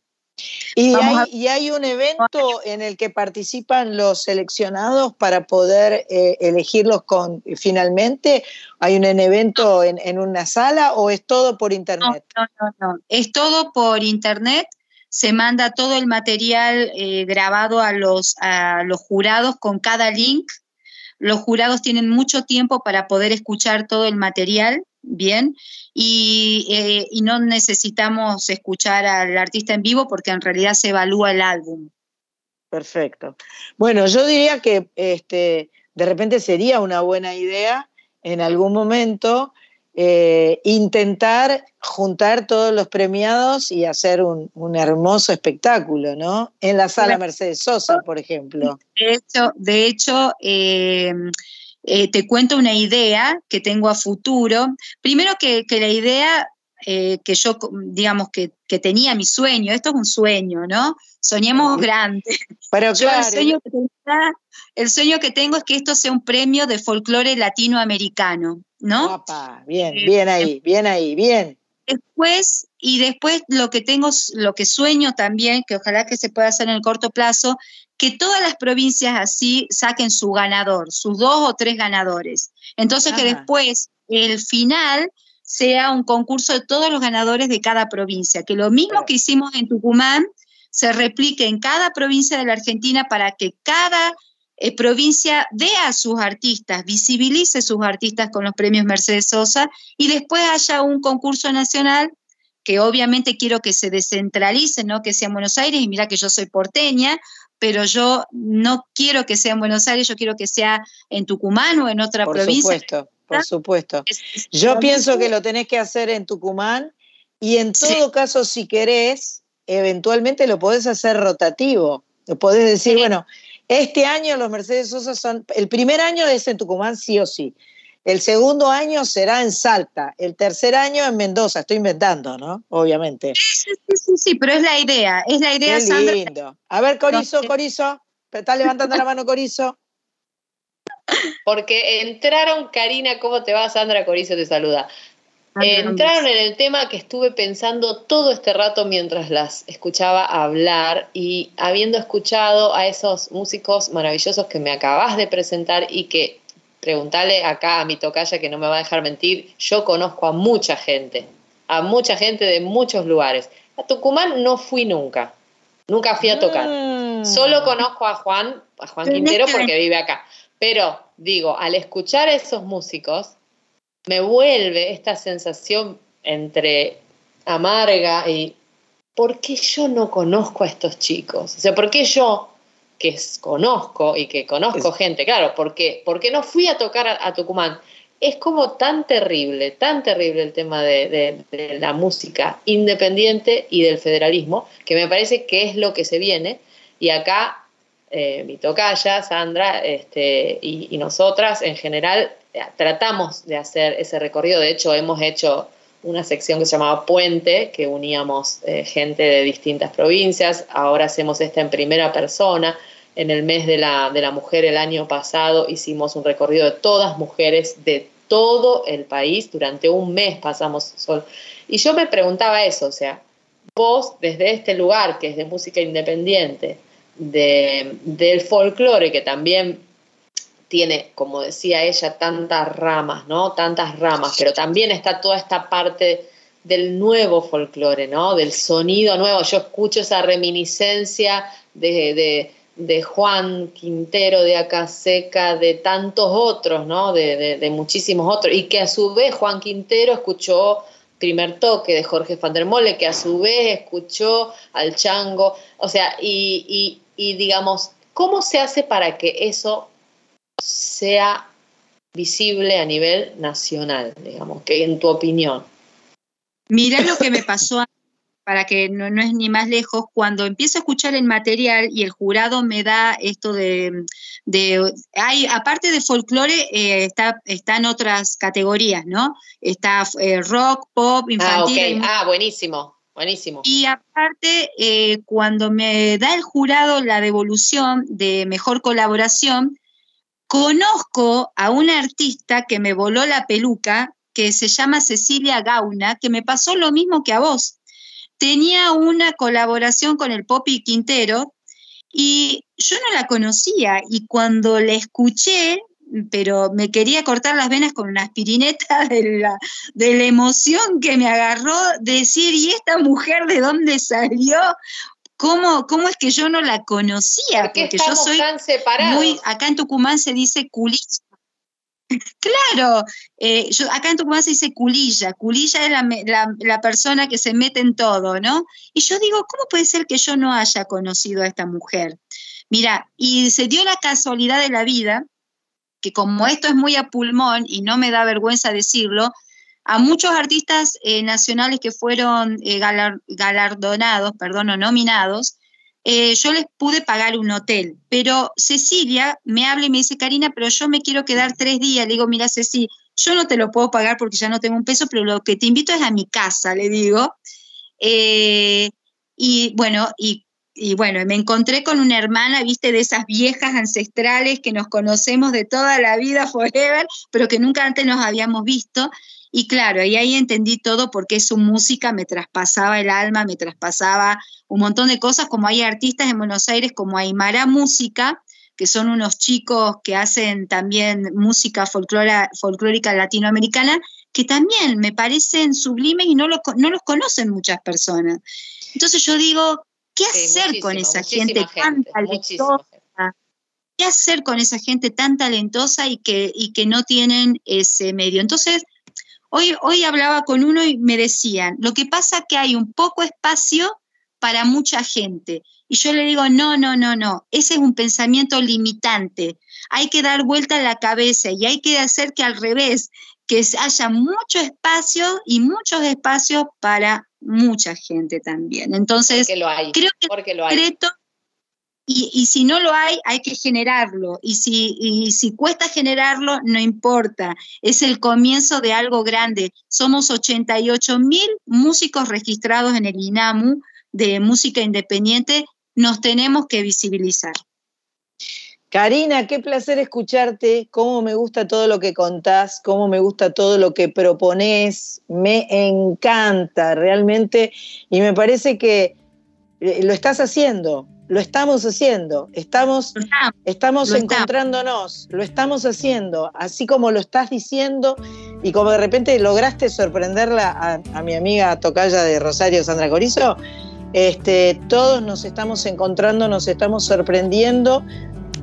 ¿Y hay, a- y hay un evento en el que participan los seleccionados para poder eh, elegirlos con finalmente? ¿Hay un evento en, en una sala o es todo por internet? No, no, no. Es todo por internet. Se manda todo el material eh, grabado a los, a los jurados con cada link. Los jurados tienen mucho tiempo para poder escuchar todo el material, bien, y, eh, y no necesitamos escuchar al artista en vivo porque en realidad se evalúa el álbum. Perfecto. Bueno, yo diría que este, de repente sería una buena idea en algún momento eh, intentar juntar todos los premiados y hacer un, un hermoso espectáculo, ¿no? En la sala. Mercedes Sosa, por ejemplo. De hecho, de hecho eh, eh, te cuento una idea que tengo a futuro. Primero que, que la idea eh, que yo, digamos, que, que tenía mi sueño, esto es un sueño, ¿no? Soñemos grande. Pero Yo claro, el, sueño que tenía- el sueño que tengo es que esto sea un premio de folclore latinoamericano, ¿no? Bien, bien ahí, bien ahí, bien. Después, y después lo que tengo, lo que sueño también, que ojalá que se pueda hacer en el corto plazo, que todas las provincias así saquen su ganador, sus dos o tres ganadores. Entonces que después el final sea un concurso de todos los ganadores de cada provincia, que lo mismo que hicimos en Tucumán se replique en cada provincia de la Argentina para que cada eh, provincia vea a sus artistas, visibilice sus artistas con los premios Mercedes Sosa y después haya un concurso nacional que obviamente quiero que se descentralice, no que sea en Buenos Aires, y mira que yo soy porteña, pero yo no quiero que sea en Buenos Aires, yo quiero que sea en Tucumán o en otra Por provincia. supuesto, por supuesto. Yo pienso que lo tenés que hacer en Tucumán y en todo caso, si querés, eventualmente lo podés hacer rotativo. Lo podés decir, bueno, este año los Mercedes Sosa son, el primer año es en Tucumán sí o sí. El segundo año será en Salta, el tercer año en Mendoza, estoy inventando, ¿no? Obviamente. Sí, sí, sí, pero es la idea, es la idea, Qué Sandra. lindo. A ver, Corizo, Corizo, está levantando la mano Corizo. Porque entraron, Karina, ¿cómo te va? Sandra Corizo te saluda. Entraron en el tema que estuve pensando todo este rato mientras las escuchaba hablar y habiendo escuchado a esos músicos maravillosos que me acabas de presentar y que preguntarle acá a mi tocaya que no me va a dejar mentir, yo conozco a mucha gente, a mucha gente de muchos lugares. A Tucumán no fui nunca, nunca fui a tocar. Solo conozco a Juan, a Juan Quintero que porque vive acá. Pero digo, al escuchar a esos músicos, me vuelve esta sensación entre amarga y ¿por qué yo no conozco a estos chicos? O sea, ¿por qué yo, que conozco y que conozco gente, claro, ¿por qué, por qué no fui a tocar a, a Tucumán? Es como tan terrible, tan terrible el tema de, de- de la música independiente y del federalismo, que me parece que es lo que se viene. Y acá eh, mi tocaya, Sandra, este, y, y nosotras en general eh, tratamos de hacer ese recorrido. De hecho, hemos hecho una sección que se llamaba Puente, que uníamos eh, gente de distintas provincias. Ahora hacemos esta en primera persona. En el mes de la, de la mujer el año pasado hicimos un recorrido de todas mujeres de todo el país. Durante un mes pasamos sol. Y yo me preguntaba eso, o sea, vos desde este lugar que es de música independiente, de, del folclore que también tiene, como decía ella, tantas ramas, ¿no? Tantas ramas, pero también está toda esta parte del nuevo folclore, ¿no? Del sonido nuevo. Yo escucho esa reminiscencia de, de, de Juan Quintero, de Acaseca, de tantos otros, ¿no? De, de, muchísimos otros. Y que a su vez Juan Quintero escuchó primer toque de Jorge Van der Mole, que a su vez escuchó al Chango. O sea, y, y digamos, ¿cómo se hace para que eso sea visible a nivel nacional, digamos, que en tu opinión? Mirá lo que me pasó, a- para que no, no es ni más lejos, cuando empiezo a escuchar el material y el jurado me da esto de, de hay, aparte de folclore, eh, está, están otras categorías, ¿no? Está eh, rock, pop, Ah, infantil. mu- Ah, buenísimo, buenísimo. y aparte, eh, cuando me da el jurado la devolución de mejor colaboración, conozco a una artista que me voló la peluca, que se llama Cecilia Gauna, que me pasó lo mismo que a vos. tenía una colaboración con el Popi Quintero y yo no la conocía y cuando la escuché, pero me quería cortar las venas con una aspirineta de la, de la emoción que me agarró, decir, ¿y esta mujer de dónde salió? ¿Cómo, ¿Cómo, es que yo no la conocía? Porque yo soy tan separados? muy, acá en Tucumán se dice culilla. claro, eh, yo, acá en Tucumán se dice culilla, culilla es la, la, la, persona que se mete en todo, ¿no? Y yo digo, ¿cómo puede ser que yo no haya conocido a esta mujer? Mira, y se dio la casualidad de la vida que como esto es muy a pulmón y no me da vergüenza decirlo, a muchos artistas eh, nacionales que fueron eh, galar, galardonados, perdón, o nominados, eh, yo les pude pagar un hotel. Pero Cecilia me habla y me dice, Karina, pero yo me quiero quedar tres días. Le digo, mira, Ceci, yo no te lo puedo pagar porque ya no tengo un peso, pero lo que te invito es a mi casa, le digo. y bueno, y bueno, me encontré con una hermana, viste, de esas viejas ancestrales que nos conocemos de toda la vida, forever, pero que nunca antes nos habíamos visto. Y claro, y ahí entendí todo porque su música me traspasaba el alma, me traspasaba un montón de cosas, como hay artistas en Buenos Aires como Aymara Música, que son unos chicos que hacen también música folclórica latinoamericana, que también me parecen sublimes y no, no los conocen muchas personas. Entonces yo digo, ¿Qué hacer con esa gente, tan talentosa? ¿Qué hacer con esa gente tan talentosa y que, y que no tienen ese medio? Entonces, hoy, hoy hablaba con uno y me decían, lo que pasa es que hay un poco espacio para mucha gente. Y yo le digo, no, no, no, no, ese es un pensamiento limitante. Hay que dar vuelta a la cabeza y hay que hacer que al revés, que haya mucho espacio y muchos espacios para mucha gente también. Entonces, creo que porque lo hay. Y, si no lo hay, hay que generarlo. Y si, y si cuesta generarlo, no importa. Es el comienzo de algo grande. Somos 88 mil músicos registrados en el INAMU de música independiente. Nos tenemos que visibilizar. Karina, qué placer escucharte, cómo me gusta todo lo que contás, cómo me gusta todo lo que propones, me encanta realmente y me parece que eh, lo estás haciendo, lo estamos haciendo, estamos, estamos encontrándonos, lo estamos haciendo, así como lo estás diciendo y como de repente lograste sorprenderla a, mi amiga tocaya de Rosario, Sandra Corizo, este, todos nos estamos encontrando, nos estamos sorprendiendo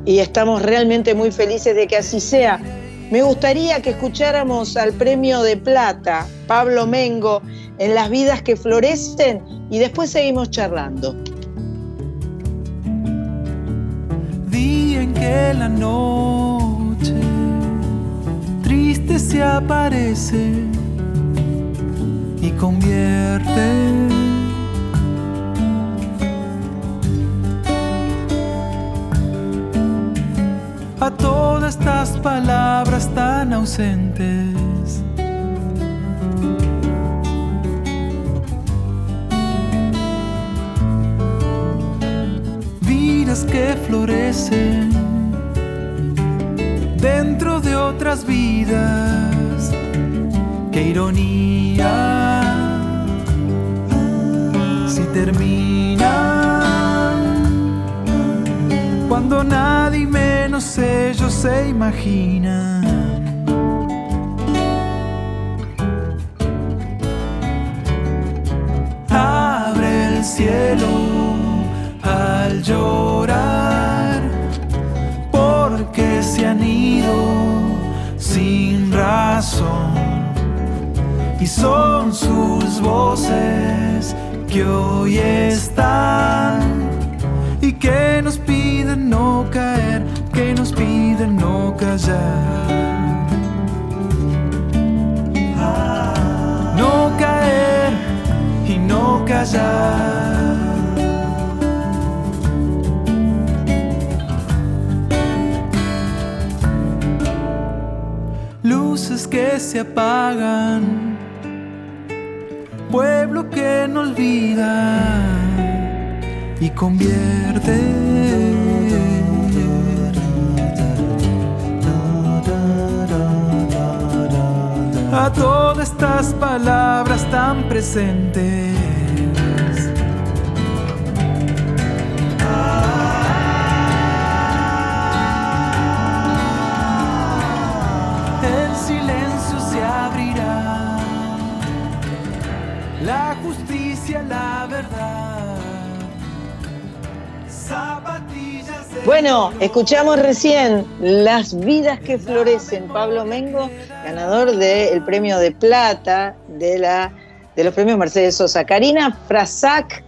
y estamos realmente muy felices de que así sea. Me gustaría que escucháramos al premio de plata, Pablo Mengo, en las vidas que florecen y después seguimos charlando. En que la noche triste se aparece y convierte a todas estas palabras tan ausentes. Que florecen dentro de otras vidas. Qué ironía si termina cuando nadie menos ellos se imagina. El cielo al llorar, porque se han ido sin razón. Y son sus voces que hoy están y que nos piden no caer, que nos piden no callar. Apagan, pueblo que no olvida y convierte a todas estas palabras tan presentes. Bueno, escuchamos recién Las vidas que florecen, Pablo Mengo, ganador del premio de plata de, la, de los premios Mercedes Sosa. Karina Frasac,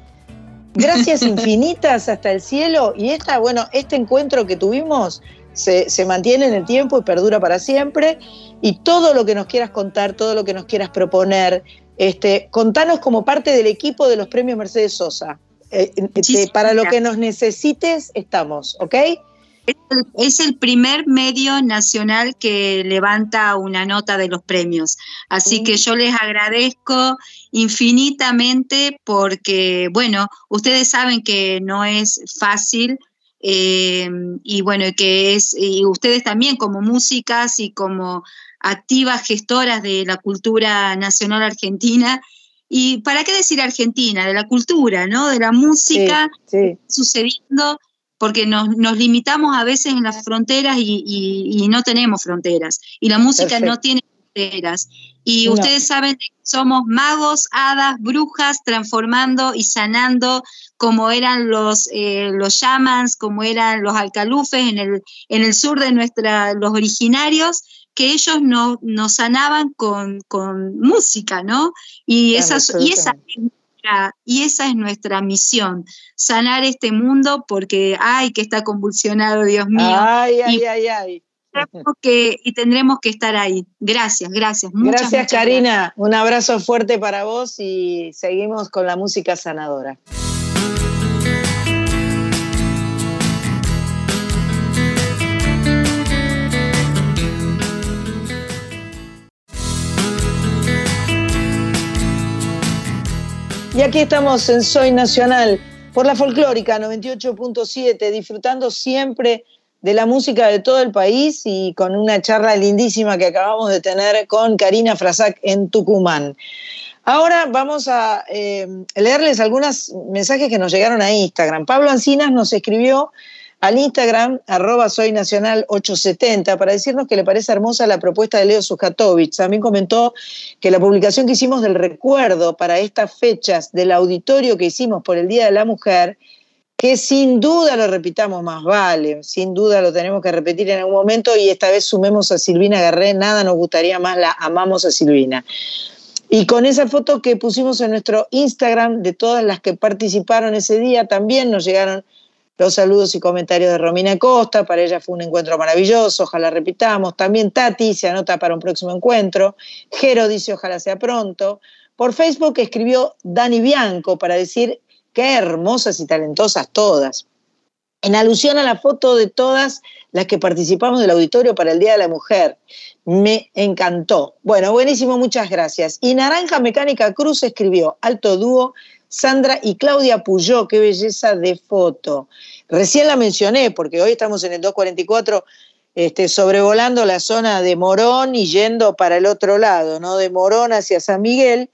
gracias infinitas hasta el cielo. Y esta, bueno, este encuentro que tuvimos se, se mantiene en el tiempo y perdura para siempre. Y todo lo que nos quieras contar, todo lo que nos quieras proponer, este, contanos como parte del equipo de los premios Mercedes Sosa. Eh, eh, para lo que nos necesites, estamos, ¿ok? Es el, es el primer medio nacional que levanta una nota de los premios. Así que yo les agradezco infinitamente porque, bueno, ustedes saben que no es fácil eh, y bueno, que es, y ustedes también como músicas y como activas gestoras de la cultura nacional argentina, y para qué decir Argentina, de la cultura, ¿no? De la música Sí, sí. sucediendo, porque nos, nos limitamos a veces en las fronteras y, y- y no tenemos fronteras. Y la música Perfecto. no tiene fronteras. Y No. ustedes saben que somos magos, hadas, brujas, transformando y sanando como eran los, eh, los shamans, como eran los alcalufes en el, en el sur de nuestra, los originarios, que ellos no- nos sanaban con, con música, ¿no? Y, Claro, esa, y esa es nuestra- y esa es nuestra misión, sanar este mundo porque, ay, que está convulsionado, Dios mío. Ay, ay, y, ay, ay. tendremos que, y tendremos que estar ahí. Gracias, gracias. Muchas, Gracias, muchas Karina. Un abrazo fuerte para vos y seguimos con la música sanadora. Y aquí estamos en Soy Nacional por la folclórica 98.7, disfrutando siempre de la música de todo el país y con una charla lindísima que acabamos de tener con Karina Frasac en Tucumán. Ahora vamos a eh, leerles algunos mensajes que nos llegaron a Instagram. Pablo Ancinas nos escribió al Instagram, arroba soy nacional 870, para decirnos que le parece hermosa la propuesta de Leo Sujatovich. También comentó que la publicación que hicimos del recuerdo para estas fechas del auditorio que hicimos por el Día de la Mujer, que sin duda lo repitamos más vale, sin duda lo tenemos que repetir en algún momento y esta vez sumemos a Silvina Garré, nada nos gustaría más, la amamos a Silvina. Y con esa foto que pusimos en nuestro Instagram de todas las que participaron ese día, también nos llegaron los saludos y comentarios de Romina Costa, para ella fue un encuentro maravilloso, ojalá repitamos. También Tati se anota para un próximo encuentro. Jero dice ojalá sea pronto. Por Facebook escribió Dani Bianco para decir qué hermosas y talentosas todas. En alusión a la foto de todas las que participamos del auditorio para el Día de la Mujer. Me encantó. Bueno, buenísimo, muchas gracias. Y Naranja Mecánica Cruz escribió Alto Dúo, Sandra y Claudia Puyó, qué belleza de foto. Recién la mencioné porque hoy estamos en el 244 este, sobrevolando la zona de Morón y yendo para el otro lado, ¿no? De Morón hacia San Miguel.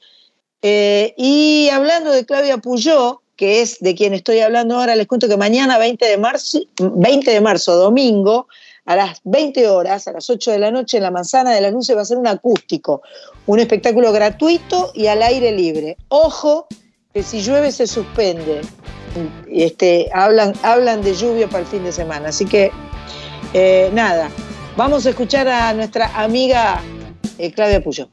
Eh, y hablando de Claudia Puyó, que es de quien estoy hablando ahora, les cuento que mañana 20 de marzo, 20 de marzo domingo, a las 20 horas, a las 8 de la noche, en la Manzana de las Luces va a ser un acústico, un espectáculo gratuito y al aire libre. Ojo, que si llueve se suspende. Este, hablan, hablan de lluvia para el fin de semana. Así que, eh, nada, vamos a escuchar a nuestra amiga eh, Claudia Puyó.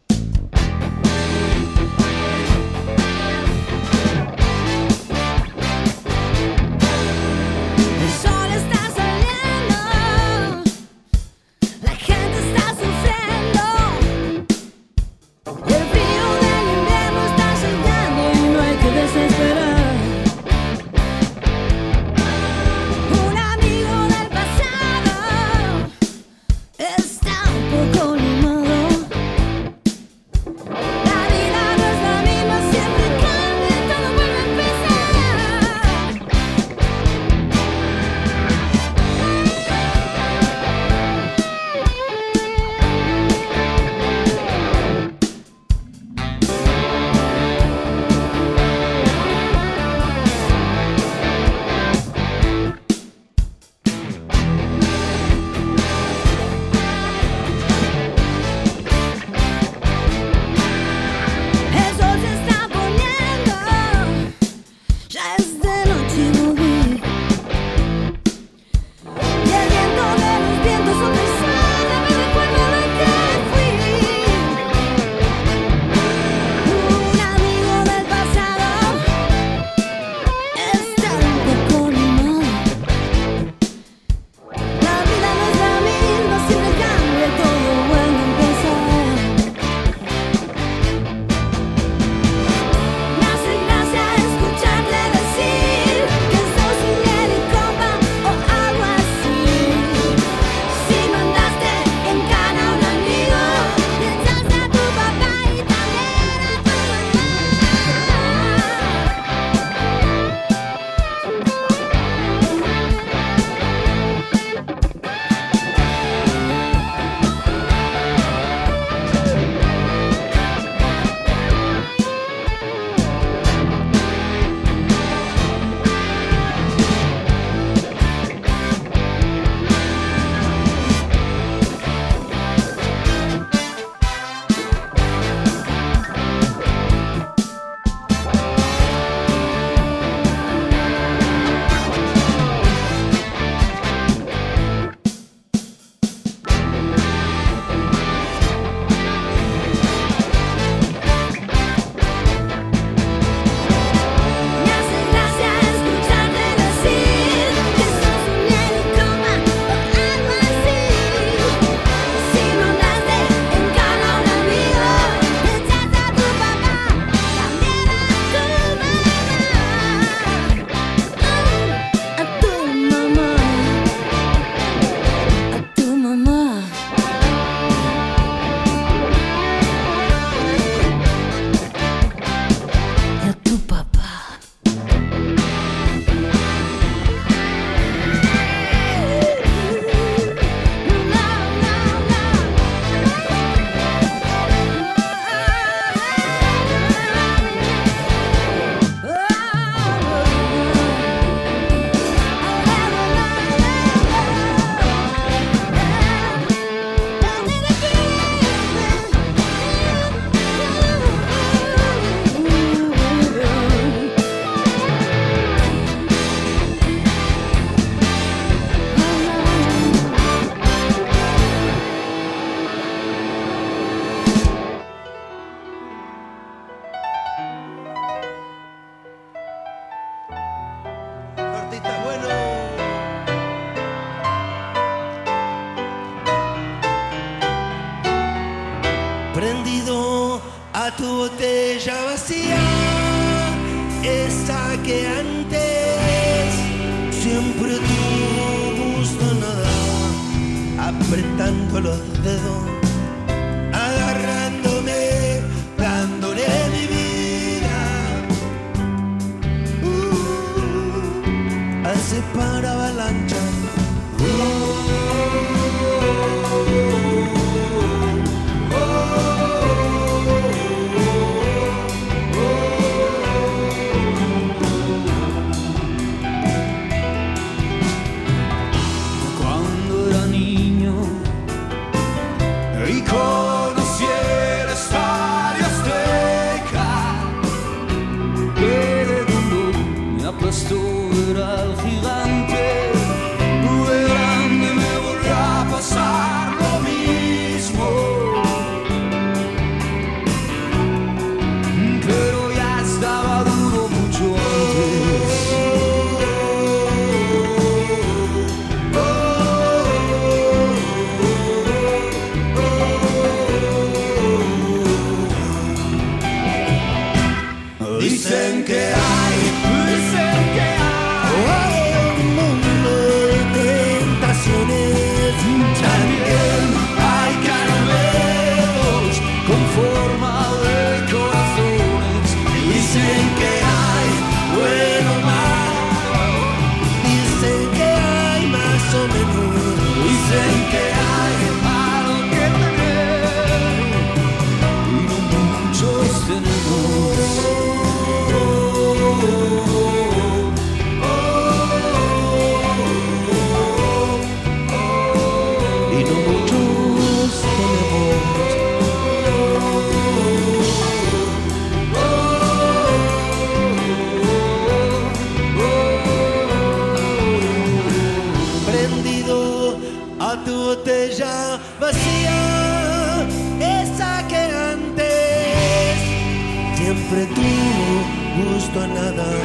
Gusto a nada.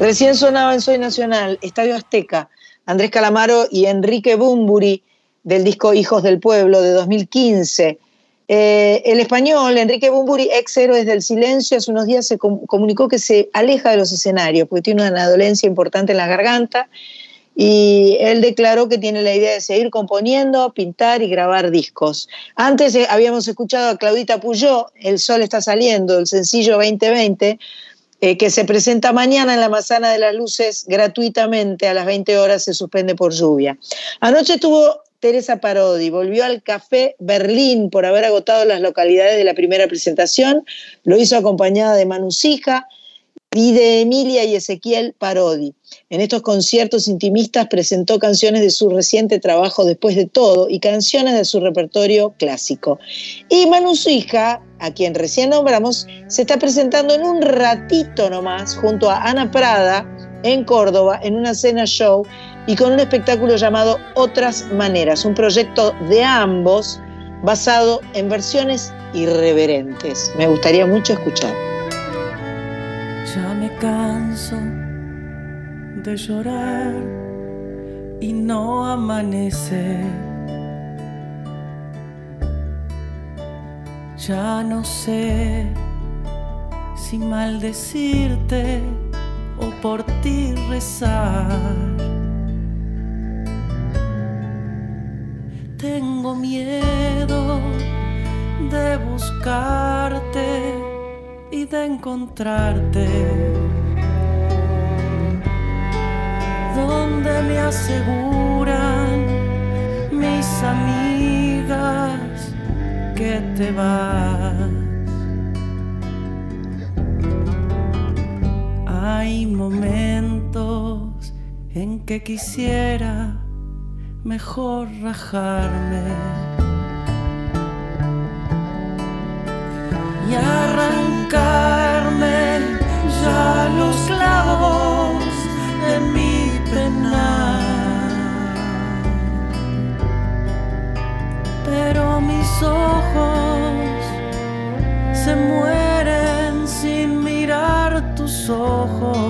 Recién sonaba en Soy Nacional, Estadio Azteca, Andrés Calamaro y Enrique Bumburi del disco Hijos del Pueblo de 2015. Eh, el español, Enrique Bumburi, ex héroes del silencio, hace unos días se com- comunicó que se aleja de los escenarios porque tiene una dolencia importante en la garganta y él declaró que tiene la idea de seguir componiendo, pintar y grabar discos. Antes eh, habíamos escuchado a Claudita Puyó, El Sol está saliendo, el sencillo 2020, eh, que se presenta mañana en la Manzana de las Luces gratuitamente a las 20 horas, se suspende por lluvia. Anoche estuvo Teresa Parodi, volvió al Café Berlín por haber agotado las localidades de la primera presentación, lo hizo acompañada de Manu Sija y de Emilia y Ezequiel Parodi. En estos conciertos intimistas presentó canciones de su reciente trabajo Después de todo y canciones de su repertorio clásico. Y Manu Sija, a quien recién nombramos, se está presentando en un ratito nomás junto a Ana Prada en Córdoba en una cena show y con un espectáculo llamado Otras Maneras, un proyecto de ambos basado en versiones irreverentes. Me gustaría mucho escuchar. Ya me canso de llorar y no amanece. Ya no sé si maldecirte o por ti rezar. Tengo miedo de buscarte y de encontrarte. Donde me aseguran mis amigas que te vas. Hay momentos en que quisiera mejor rajarme y arrancarme ya los clavos de mi pena. Pero mis ojos se mueren sin mirar tus ojos.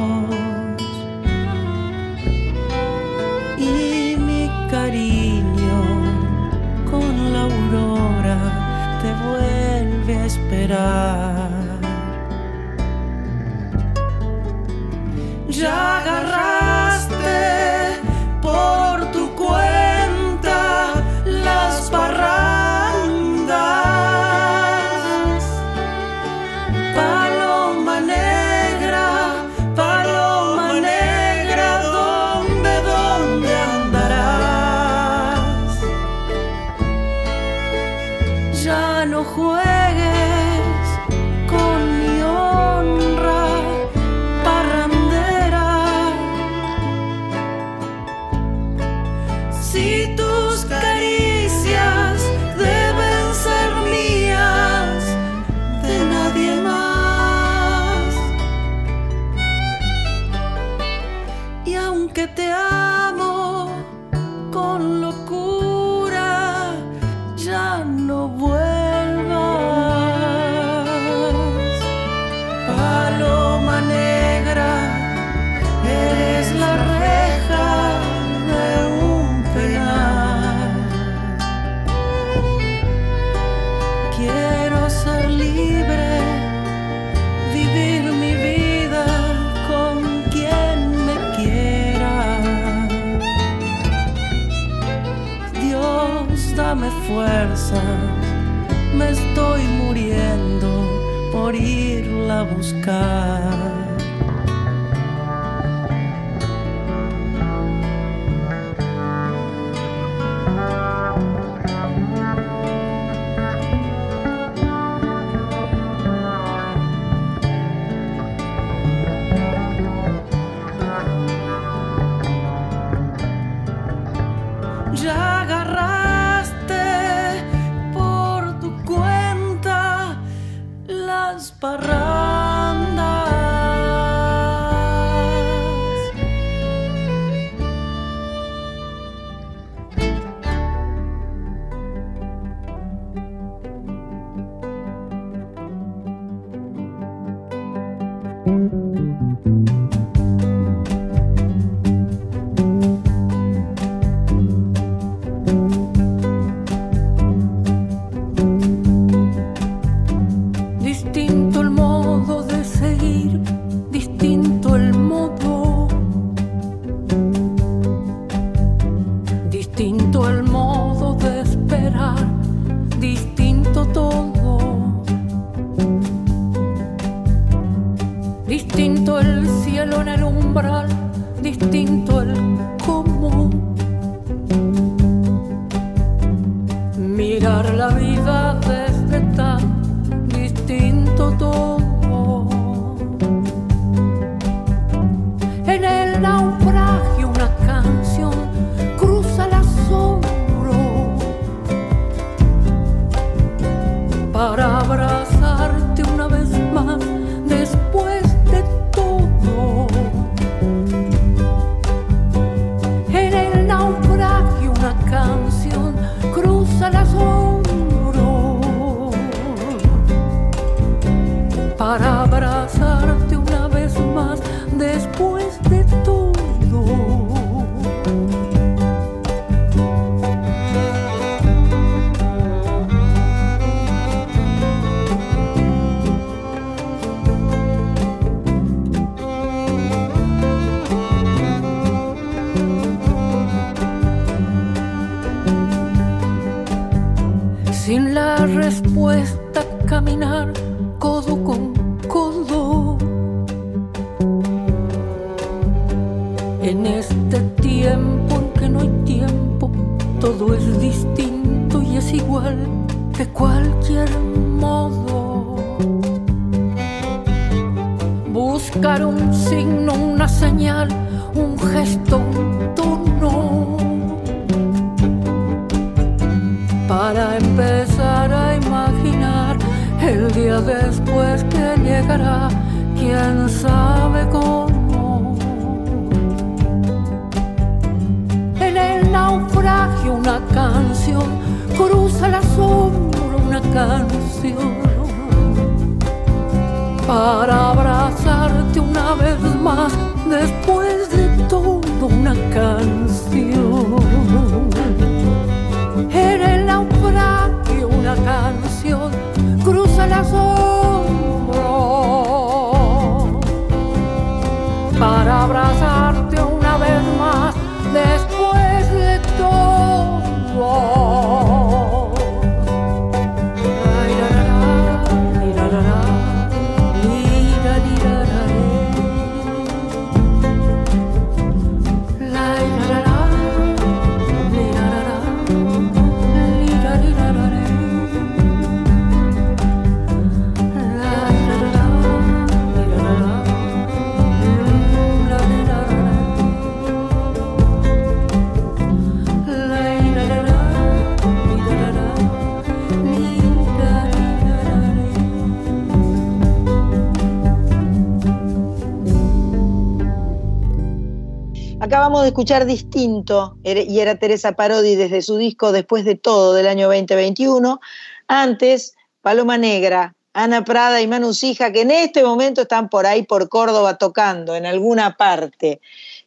Escuchar Distinto y era Teresa Parodi desde su disco Después de todo del año 2021. Antes, Paloma Negra, Ana Prada y Manu Sija, que en este momento están por ahí por Córdoba tocando, en alguna parte.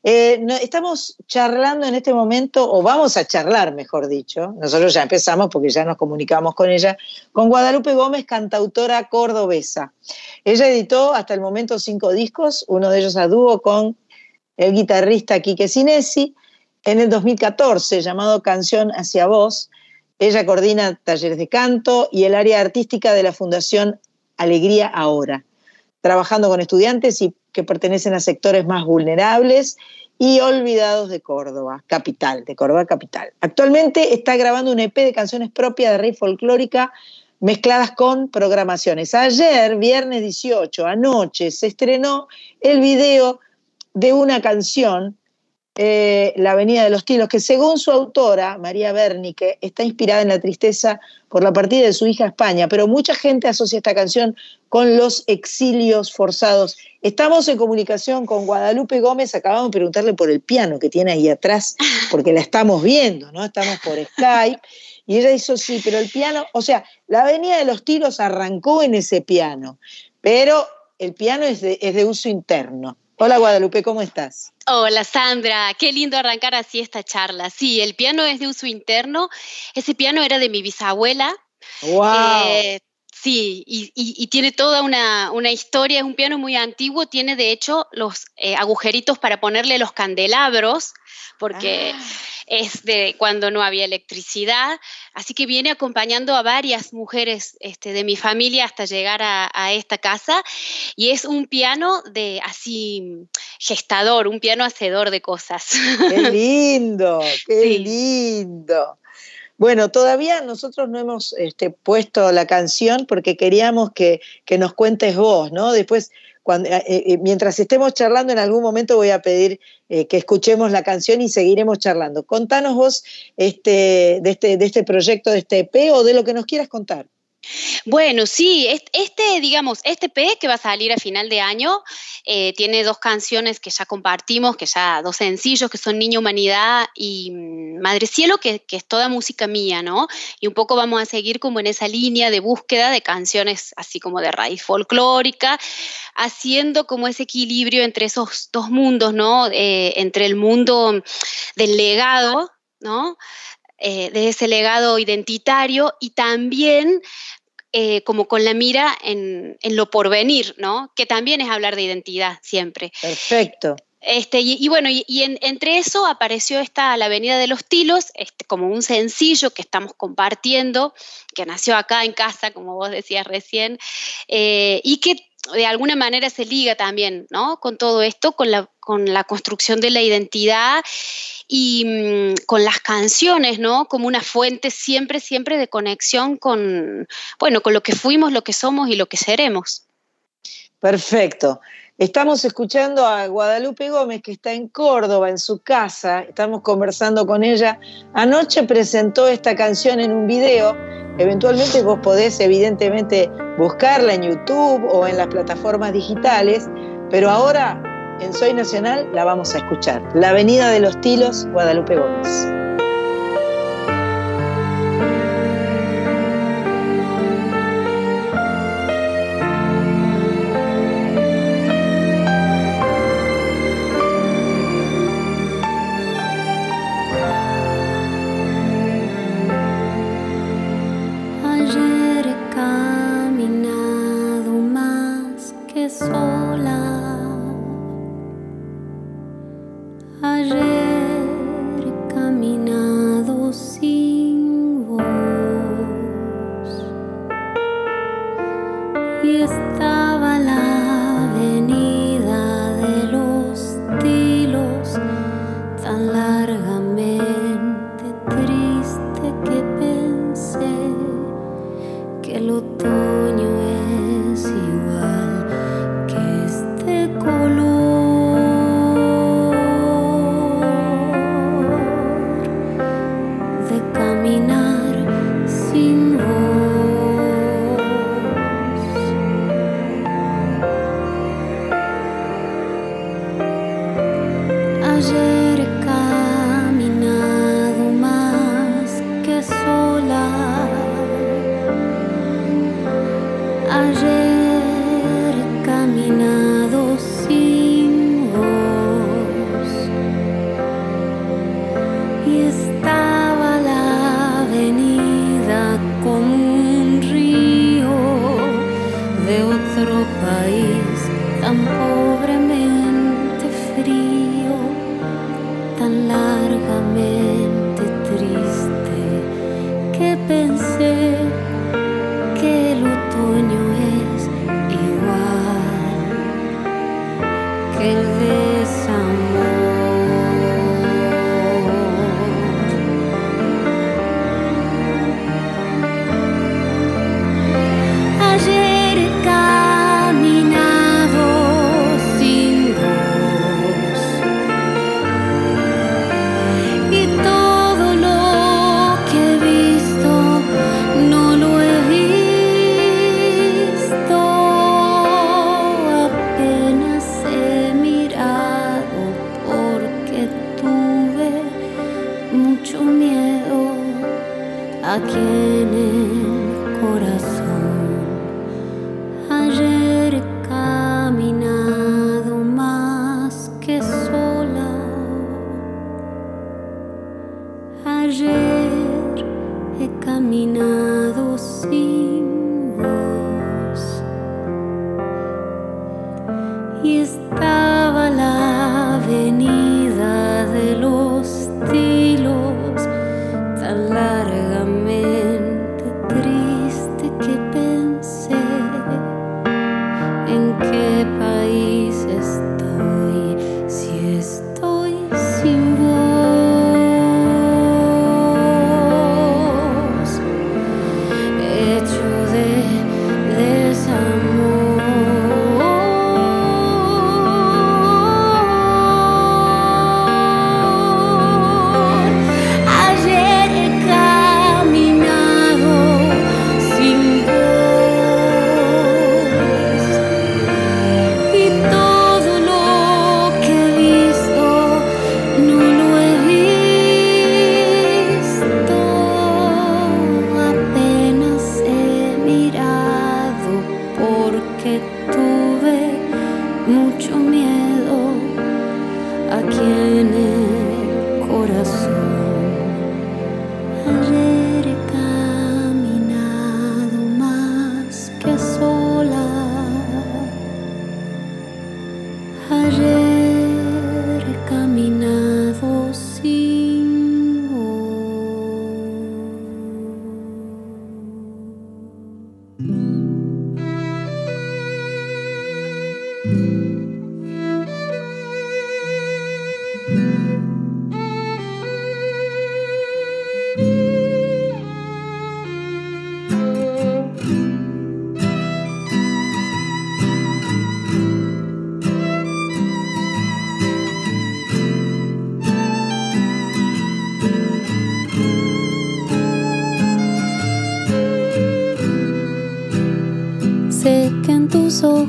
Eh, estamos charlando en este momento, o vamos a charlar, mejor dicho, nosotros ya empezamos porque ya nos comunicamos con ella, con Guadalupe Gómez, cantautora cordobesa. Ella editó hasta el momento cinco discos, uno de ellos a dúo con el guitarrista Quique Sinesi, en el 2014, llamado Canción hacia Vos. Ella coordina talleres de canto y el área artística de la Fundación Alegría Ahora, trabajando con estudiantes y que pertenecen a sectores más vulnerables y olvidados de Córdoba, capital, de Córdoba capital. Actualmente está grabando un EP de canciones propias de rey folclórica mezcladas con programaciones. Ayer, viernes 18, anoche, se estrenó el video de una canción, eh, La Avenida de los Tilos, que según su autora, María Bernique, está inspirada en la tristeza por la partida de su hija a España, pero mucha gente asocia esta canción con los exilios forzados. Estamos en comunicación con Guadalupe Gómez, acabamos de preguntarle por el piano que tiene ahí atrás, porque la estamos viendo, ¿no? Estamos por Skype. Y ella dijo, sí, pero el piano, o sea, la Avenida de los Tilos arrancó en ese piano, pero el piano es de uso interno. Hola Guadalupe, ¿cómo estás? Hola Sandra, qué lindo arrancar así esta charla. Sí, el piano es de uso interno. Ese piano era de mi bisabuela. ¡Wow! Eh, sí, y, y- y tiene toda una, una historia. Es un piano muy antiguo. Tiene de hecho los eh, agujeritos para ponerle los candelabros, porque es de cuando no había electricidad. Así que viene acompañando a varias mujeres este, de mi familia hasta llegar a, a esta casa. Y es un piano de así gestador, un piano hacedor de cosas. ¡Qué lindo! ¡Qué lindo! Bueno, todavía nosotros no hemos este, puesto la canción porque queríamos que, que nos cuentes vos, ¿no? Después, cuando, eh, eh, mientras estemos charlando, en algún momento voy a pedir eh, que escuchemos la canción y seguiremos charlando. Contanos vos este, de, este, de este proyecto, de este EP o de lo que nos quieras contar. Bueno, sí, est- este, digamos, este P que va a salir a final de año eh, tiene dos canciones que ya compartimos, que ya dos sencillos, que son Niña Humanidad y mm, Madre Cielo, que, que es toda música mía, ¿no? Y un poco vamos a seguir como en esa línea de búsqueda de canciones así como de raíz folclórica, haciendo como ese equilibrio entre esos dos mundos, ¿no? Eh, entre el mundo del legado, ¿no? Eh, de ese legado identitario y también eh, como con la mira en, en lo porvenir, ¿no? Que también es hablar de identidad siempre. Perfecto. Este, y, y bueno, y, y en- entre eso apareció esta La Avenida de los Tilos, este, como un sencillo que estamos compartiendo, que nació acá en casa, como vos decías recién, eh, y que de alguna manera se liga también, ¿no? Con todo esto, con la, con la construcción de la identidad y mm, con las canciones, ¿no? Como una fuente siempre, siempre de conexión con, bueno, con lo que fuimos, lo que somos y lo que seremos. Perfecto. Estamos escuchando a Guadalupe Gómez, que está en Córdoba, en su casa. Estamos conversando con ella. Anoche presentó esta canción en un video. Eventualmente vos podés, evidentemente, buscarla en YouTube o en las plataformas digitales. Pero ahora, en Soy Nacional, la vamos a escuchar. La Avenida de los Tilos, Guadalupe Gómez.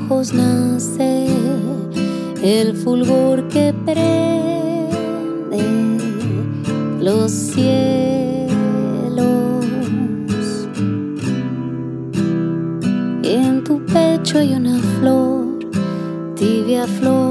Ojos nace el fulgor que prende los cielos. Y en tu pecho hay una flor, tibia flor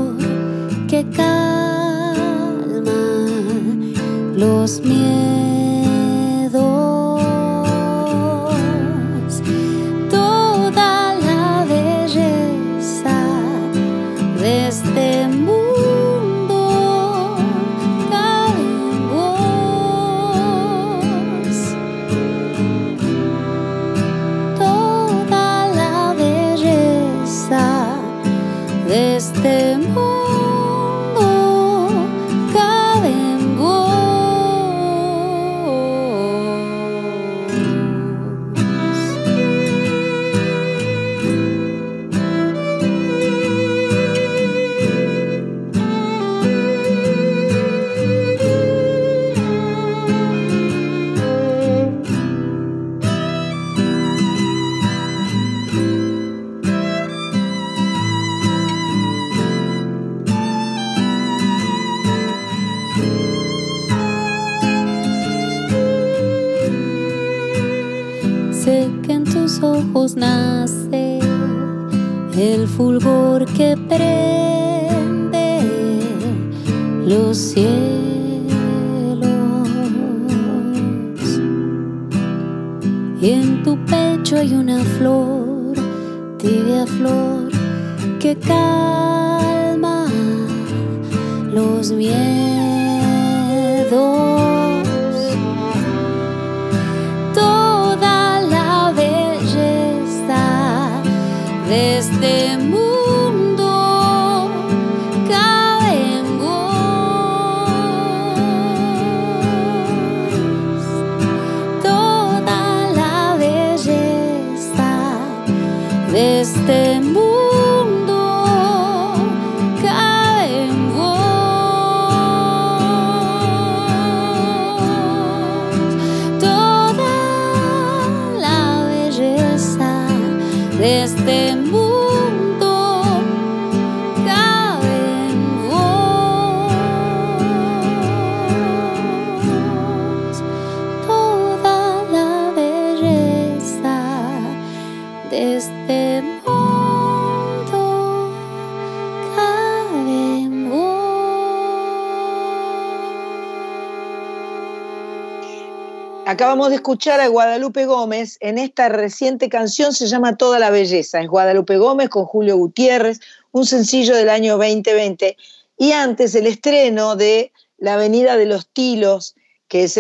escuchar a Guadalupe Gómez en esta reciente canción, se llama Toda la Belleza. Es Guadalupe Gómez con Julio Gutiérrez, un sencillo del año 2020. Y antes el estreno de La Avenida de los Tilos, que es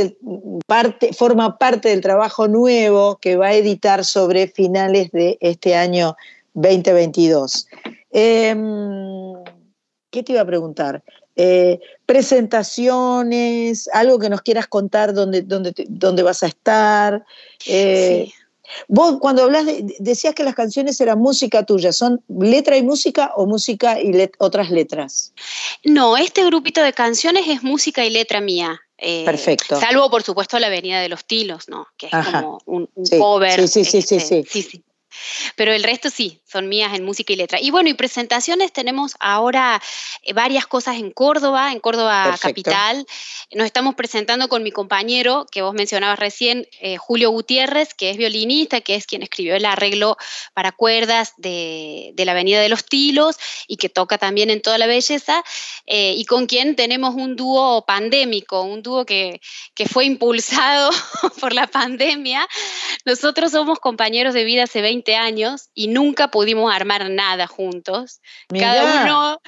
parte, forma parte del trabajo nuevo que va a editar sobre finales de este año 2022. Eh, ¿Qué te iba a preguntar? Eh, presentaciones, algo que nos quieras contar dónde, dónde, dónde vas a estar. Eh, Vos cuando hablas, de- decías que las canciones eran música tuya, ¿son letra y música o música y let- otras letras? No, este grupito de canciones es música y letra mía. eh, Perfecto. Salvo, por supuesto, La Avenida de los Tilos, ¿no? Que es Ajá. como un, un Sí, cover. sí, sí, sí, sí, este, sí. Pero el resto sí, son mías en música y letra. Y bueno, y presentaciones tenemos ahora eh, varias cosas en Córdoba, en Córdoba Perfecto. capital. Nos estamos presentando con mi compañero que vos mencionabas recién, eh, Julio Gutiérrez, que es violinista, que es quien escribió el arreglo para cuerdas de, de la Avenida de los Tilos y que toca también en toda la belleza, eh, y con quien tenemos un dúo pandémico, un dúo que, que fue impulsado por la pandemia. Nosotros somos compañeros de vida hace 20 años y nunca pudimos armar nada juntos. Cada uno,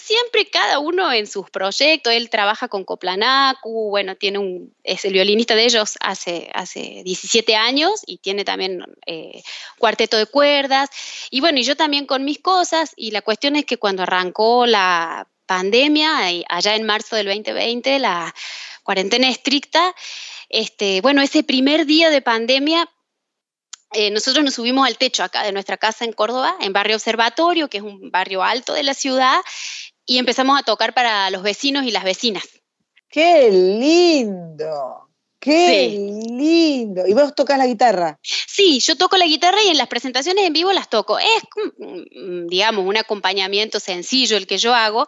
siempre cada uno en sus proyectos. Él trabaja con Coplanacu, bueno, tiene un, es el violinista de ellos hace, hace 17 años y tiene también eh, cuarteto de cuerdas. Y bueno, y yo también con mis cosas. Y la cuestión es que cuando arrancó la pandemia, allá en marzo del 2020, la cuarentena estricta, este, bueno, ese primer día de pandemia eh, nosotros nos subimos al techo acá de nuestra casa en Córdoba, en Barrio Observatorio, que es un barrio alto de la ciudad, y empezamos a tocar para los vecinos y las vecinas. ¡Qué lindo! Qué lindo. ¿Y vos tocas la guitarra? Sí, yo toco la guitarra y en las presentaciones en vivo las toco. Es, mm, digamos, un acompañamiento sencillo el que yo hago.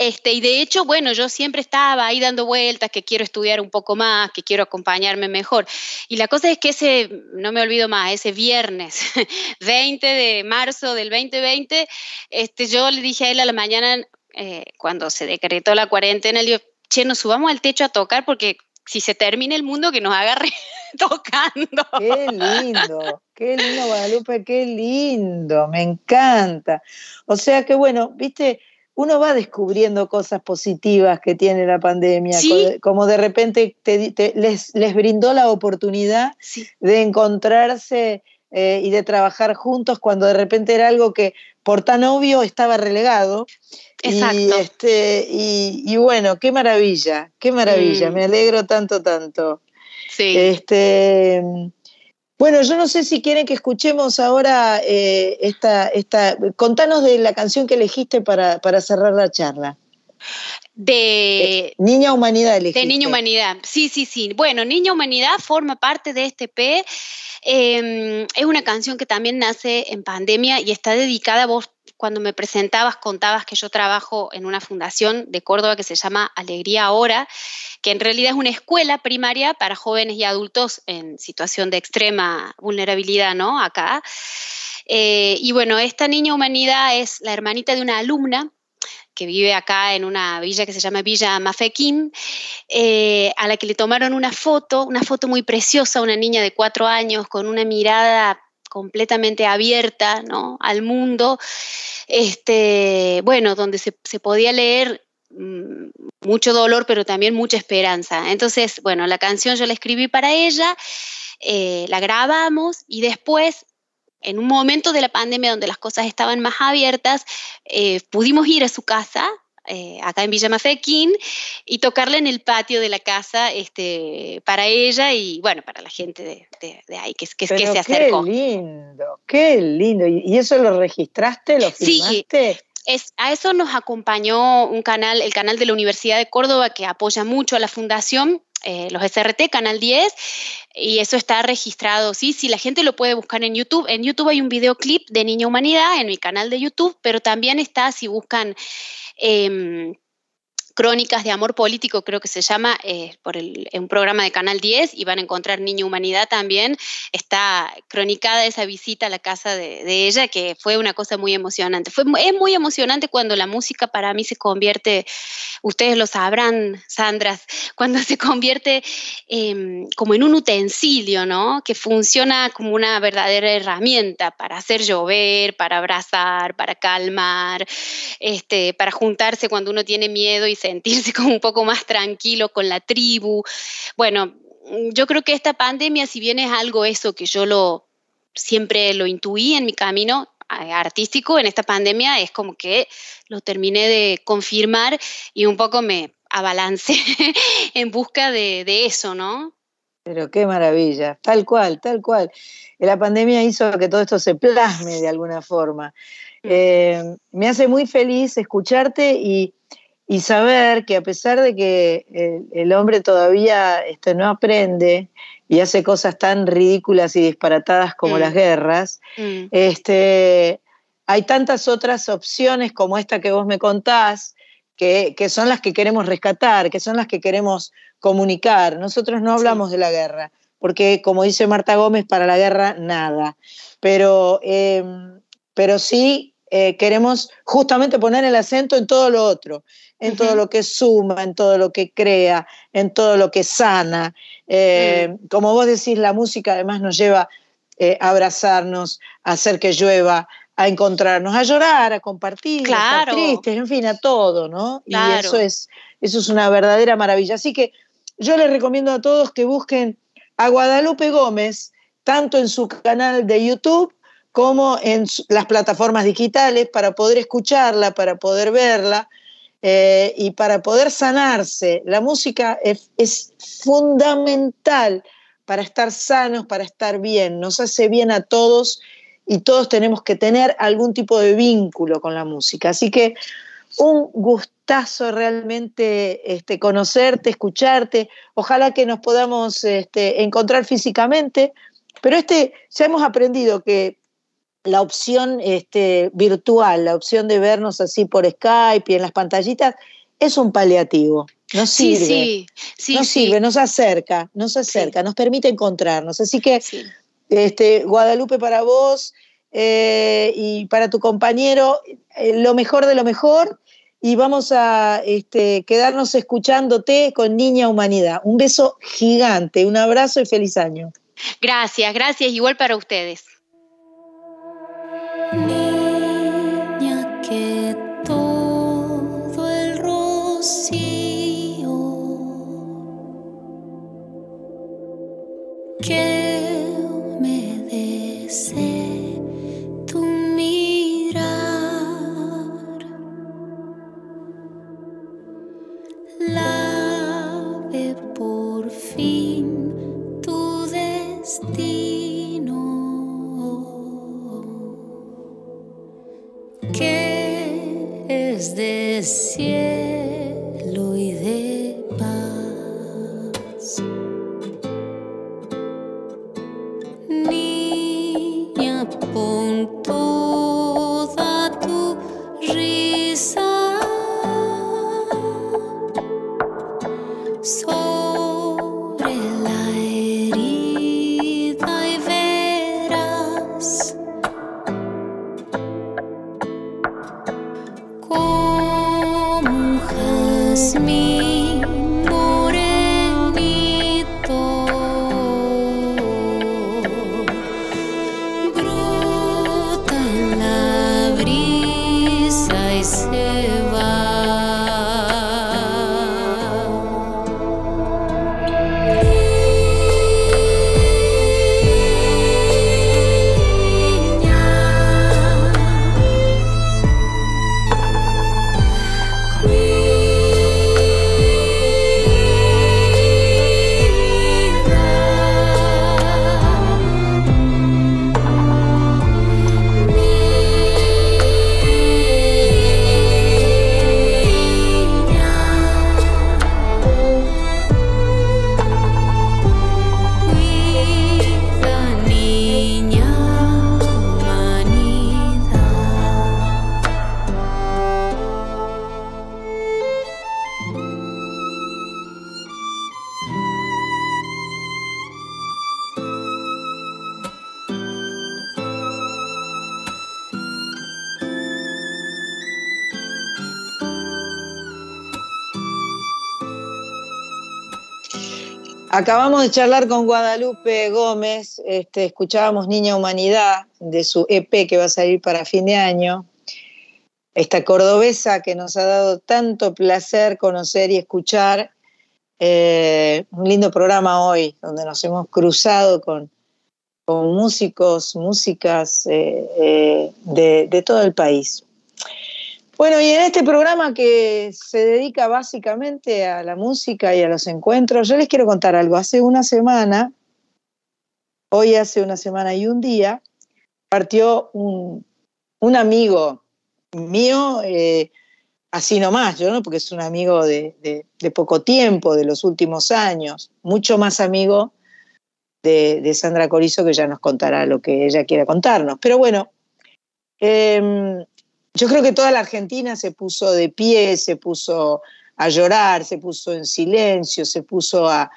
Este, y de hecho, bueno, yo siempre estaba ahí dando vueltas, que quiero estudiar un poco más, que quiero acompañarme mejor. Y la cosa es que ese, no me olvido más, ese viernes 20 de marzo del 2020, este, yo le dije a él a la mañana, eh, cuando se decretó la cuarentena, le digo, che, nos subamos al techo a tocar porque si se termina el mundo, que nos agarre tocando. Qué lindo, qué lindo, Guadalupe, qué lindo, me encanta. O sea que bueno, viste, uno va descubriendo cosas positivas que tiene la pandemia, Sí. como de repente te- te- les, les brindó la oportunidad de encontrarse eh, y de trabajar juntos cuando de repente era algo que por tan obvio estaba relegado. Y, Exacto. este, y, y bueno, qué maravilla, qué maravilla, Mm. me alegro tanto, tanto. Sí. Este, bueno, yo no sé si quieren que escuchemos ahora eh, esta, esta. Contanos de la canción que elegiste para, para cerrar la charla. De, Niña Humanidad elegiste. De Niña Humanidad, sí, sí, sí. Bueno, Niña Humanidad forma parte de este P. Eh, es una canción que también nace en pandemia y está dedicada a vos. Cuando me presentabas, contabas que yo trabajo en una fundación de Córdoba que se llama Alegría Ahora, que en realidad es una escuela primaria para jóvenes y adultos en situación de extrema vulnerabilidad, ¿no? Acá. Eh, y bueno, esta niña humanidad es la hermanita de una alumna que vive acá en una villa que se llama Villa Mafequín, eh, a la que le tomaron una foto, una foto muy preciosa, una niña de cuatro años con una mirada completamente abierta ¿no? al mundo, este, bueno, donde se, podía leer mm, mucho dolor, pero también mucha esperanza. Entonces, bueno, la canción yo la escribí para ella, eh, la grabamos y después en un momento de la pandemia donde las cosas estaban más abiertas, eh, pudimos ir a su casa, eh, acá en Villa Mafequín, y tocarla en el patio de la casa este, para ella y, bueno, para la gente de, de- de ahí que, que, que Pero se acercó. Qué lindo, qué lindo. ¿Y eso lo registraste, lo Sí, filmaste? Es, a eso nos acompañó un canal, el canal de la Universidad de Córdoba, que apoya mucho a la fundación, eh, los SRT, Canal 10, y eso está registrado, sí, sí, la gente lo puede buscar en YouTube. En YouTube hay un videoclip de Niña Humanidad en mi canal de YouTube, pero también está, si buscan em, Crónicas de Amor Político, creo que se llama, eh, por el, un programa de Canal 10, y van a encontrar Niña Humanidad también. Está cronicada esa visita a la casa de, de ella, que fue una cosa muy emocionante. Fue, es muy emocionante cuando la música para mí se convierte, ustedes lo sabrán, Sandras, cuando se convierte em, como en un utensilio, ¿no? Que funciona como una verdadera herramienta para hacer llover, para abrazar, para calmar, este, para juntarse cuando uno tiene miedo y sentirse como un poco más tranquilo con la tribu. Bueno, mm, yo creo que esta pandemia, si bien es algo eso que yo lo siempre lo intuí en mi camino artístico, en esta pandemia es como que lo terminé de confirmar y un poco me abalancé en busca de, de eso, ¿no? Pero qué maravilla, tal cual, tal cual. La pandemia hizo que todo esto se plasme de alguna forma. Eh, me hace muy feliz escucharte y, y saber que a pesar de que el, el hombre todavía este, no aprende y hace cosas tan ridículas y disparatadas como Mm. las guerras, Mm. este, hay tantas otras opciones como esta que vos me contás, que, que son las que queremos rescatar, que son las que queremos comunicar. Nosotros no hablamos de la guerra, porque como dice Marta Gómez, para la guerra nada. Pero, eh, pero sí eh, queremos justamente poner el acento en todo lo otro, en todo lo que suma, en todo lo que crea, en todo lo que sana. Eh, Como vos decís, la música además nos lleva eh, a abrazarnos, a hacer que llueva, a encontrarnos, a llorar, a compartir, a estar tristes, en fin, a todo, ¿no? Y eso es, eso es una verdadera maravilla. Así que yo les recomiendo a todos que busquen a Guadalupe Gómez, tanto en su canal de YouTube como en las plataformas digitales, para poder escucharla, para poder verla eh, y para poder sanarse. La música es, es fundamental para estar sanos, para estar bien, nos hace bien a todos y todos tenemos que tener algún tipo de vínculo con la música. Así que, un gustazo realmente este, conocerte, escucharte. Ojalá que nos podamos este, encontrar físicamente. Pero este, ya hemos aprendido que la opción este, virtual, la opción de vernos así por Skype y en las pantallitas, es un paliativo. Nos sirve. sí, sí, nos sirve, nos acerca, nos acerca, nos permite encontrarnos. Así que, este, Guadalupe, para vos eh, y para tu compañero, eh, lo mejor de lo mejor. Y vamos a este, quedarnos escuchándote con Niña Humanidad. Un beso gigante, un abrazo y feliz año. Gracias, gracias, igual para ustedes. Niña Acabamos de charlar con Guadalupe Gómez, este, escuchábamos Niña Humanidad de su EP que va a salir para fin de año. Esta cordobesa que nos ha dado tanto placer conocer y escuchar. Eh, un lindo programa hoy, donde nos hemos cruzado con, con músicos, músicas eh, eh, de, de todo el país. Bueno, y en este programa que se dedica básicamente a la música y a los encuentros, yo les quiero contar algo. Hace una semana, hoy hace una semana y un día, partió un, un amigo mío, eh, así nomás, yo no, porque es un amigo de, de- poco tiempo, de los últimos años, mucho más amigo de, de Sandra Corizo, que ya nos contará lo que ella quiera contarnos. Pero bueno, em, yo creo que toda la Argentina se puso de pie, se puso a llorar, se puso en silencio, se puso a...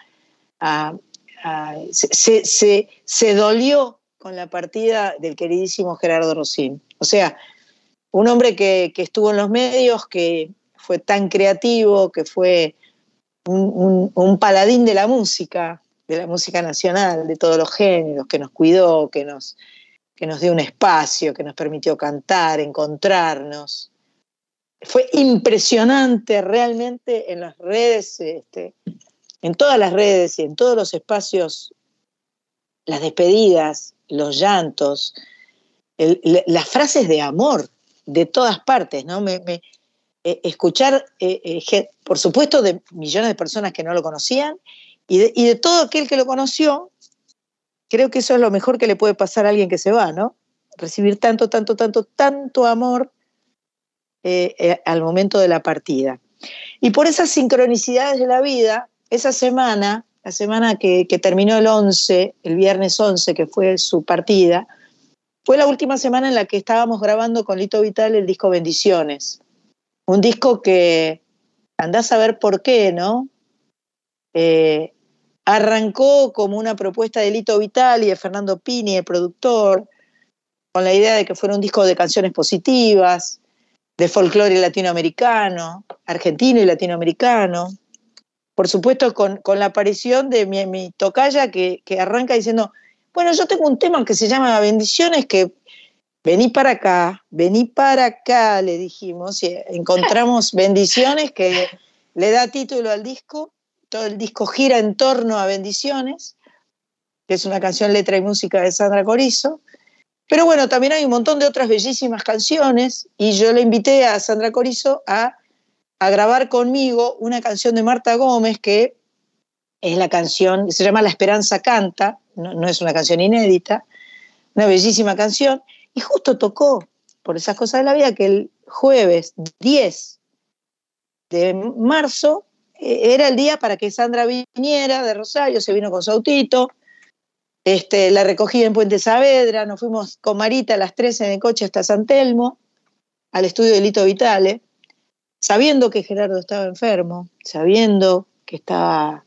se, se- se- dolió con la partida del queridísimo Gerardo Rosín. O sea, un hombre que, que estuvo en los medios, que fue tan creativo, que fue un- un paladín de la música, de la música nacional, de todos los géneros, que nos cuidó, que nos, que nos dio un espacio, que nos permitió cantar, encontrarnos. Fue impresionante realmente en las redes, este, en todas las redes y en todos los espacios, las despedidas, los llantos, las frases de amor de todas partes, ¿no? Me, eh, escuchar, eh, eh, por supuesto, de millones de personas que no lo conocían y de todo aquel que lo conoció, creo que eso es lo mejor que le puede pasar a alguien que se va, ¿no? Recibir tanto, tanto, tanto, tanto amor eh, eh, al momento de la partida. Y por esas sincronicidades de la vida, esa semana, la semana que, terminó el 11, el viernes 11, que fue su partida, fue la última semana en la que estábamos grabando con Lito Vital el disco Bendiciones. Un disco que andás a ver por qué, ¿no? Eh, arrancó como una propuesta de Lito Vital y de Fernando Pini, el productor, con la idea de que fuera un disco de canciones positivas, de folclore latinoamericano, argentino y latinoamericano. Por supuesto, con, con la aparición de mi, tocaya que, que arranca diciendo, bueno, yo tengo un tema que se llama Bendiciones, que vení para acá, vení para acá, le dijimos, y encontramos Bendiciones que le da título al disco, todo el disco gira en torno a Bendiciones, que es una canción letra y música de Sandra Corizo. Pero bueno, también hay un montón de otras bellísimas canciones y yo le invité a Sandra Corizo a, grabar conmigo una canción de Marta Gómez que es la canción, se llama La Esperanza Canta, no, no es una canción inédita, una bellísima canción, y justo tocó, por esas cosas de la vida, que el jueves 10 de marzo era el día para que Sandra viniera de Rosario, se vino con su autito, este, la recogí en Puente Saavedra, nos fuimos con Marita a las 13 en el coche hasta San Telmo, al estudio de Lito Vitale, sabiendo que Gerardo estaba enfermo, sabiendo que estaba,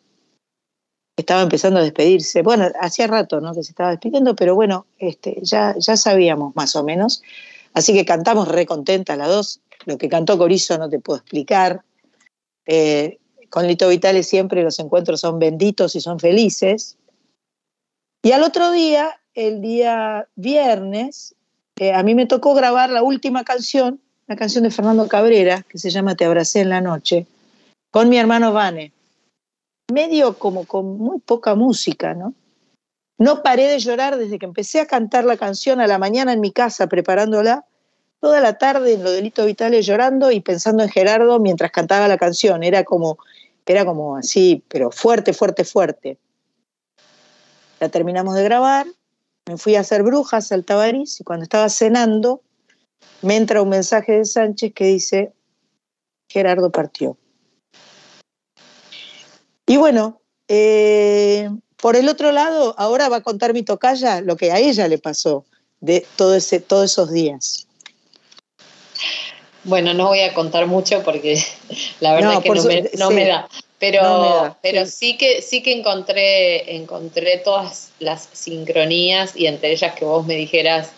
estaba empezando a despedirse. Bueno, hacía rato ¿no? que se estaba despidiendo, pero bueno, este, ya, ya sabíamos más o menos. Así que cantamos re contenta las dos. Lo que cantó Corizo no te puedo explicar. Eh, con Lito Vitale siempre los encuentros son benditos y son felices. Y al otro día, el día viernes, eh, a mí me tocó grabar la última canción, una canción de Fernando Cabrera, que se llama Te abracé en la noche, con mi hermano Vane. Medio como con muy poca música, ¿no? No paré de llorar desde que empecé a cantar la canción a la mañana en mi casa preparándola, toda la tarde en lo de Lito Vitale llorando y pensando en Gerardo mientras cantaba la canción. Era como, era como así, pero fuerte, fuerte, fuerte. La terminamos de grabar, me fui a hacer brujas al Tabarís y cuando estaba cenando me entra un mensaje de Sánchez que dice, Gerardo partió. Y bueno, eh, por el otro lado, ahora va a contar mi tocaya lo que a ella le pasó de todos esos días. Bueno, no voy a contar mucho porque la verdad No, es que no, su- me, no sí. me da. Pero, No me da, pero sí. que sí que encontré, encontré todas las sincronías y entre ellas que vos me dijeras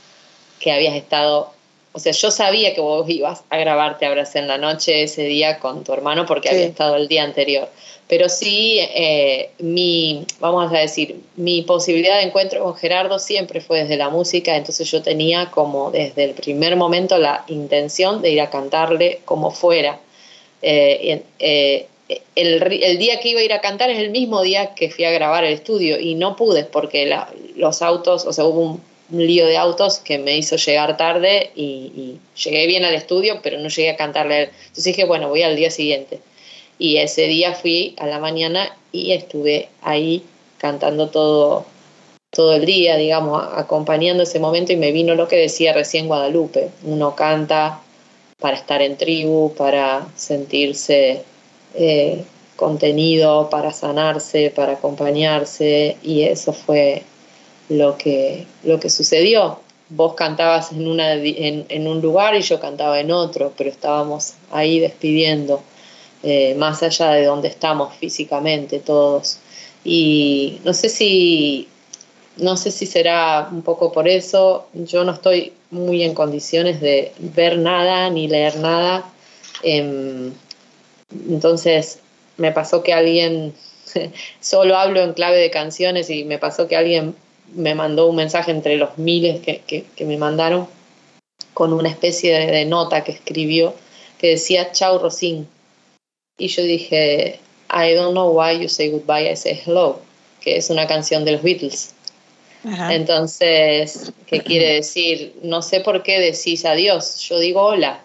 que habías estado, o sea, yo sabía que vos ibas a grabarte Abracé en la noche ese día con tu hermano porque Sí. había estado el día anterior. Pero sí, eh, mi, vamos a decir, mi posibilidad de encuentro con Gerardo siempre fue desde la música, entonces yo tenía como desde el primer momento la intención de ir a cantarle como fuera. Eh, eh, el, el día que iba a ir a cantar es el mismo día que fui a grabar el estudio y no pude porque la- los autos, o sea, hubo un, un lío de autos que me hizo llegar tarde y, llegué bien al estudio, pero no llegué a cantarle. Entonces dije, bueno, voy al día siguiente. Y ese día fui a la mañana y estuve ahí cantando todo, todo el día, digamos, acompañando ese momento y me vino lo que decía recién Guadalupe. Uno canta para estar en tribu, para sentirse eh, contenido, para sanarse, para acompañarse y eso fue lo que, lo que sucedió. Vos cantabas en, una, en, en un lugar y yo cantaba en otro, pero estábamos ahí despidiendo, eh, más allá de donde estamos físicamente todos. Y no sé si no sé si será un poco por eso. Yo no estoy muy en condiciones de ver nada ni leer nada. Em, entonces me pasó que alguien, solo hablo en clave de canciones y me pasó que alguien me mandó un mensaje entre los miles que, que- que me mandaron con una especie de, de nota que escribió que decía Chao Rosin. Y yo dije, I don't know why you say goodbye, I say hello, que es una canción de los Beatles. Entonces, ¿qué quiere decir? No sé por qué decís adiós, yo digo hola.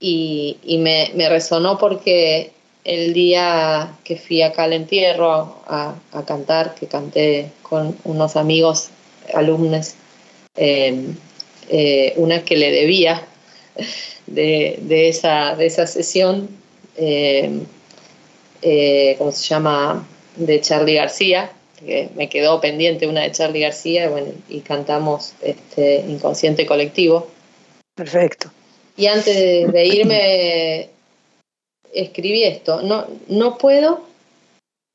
Y, y me, me resonó porque el día que fui acá al entierro a, a cantar, que canté con unos amigos, alumnos, eh, eh, una que le debía de, de esa, de esa sesión, eh, eh, ¿cómo se llama? De Charlie García, que me quedó pendiente una de Charlie García, y, bueno, y cantamos este, Inconsciente Colectivo. Perfecto. Y antes de, de irme, escribí esto, no, no puedo,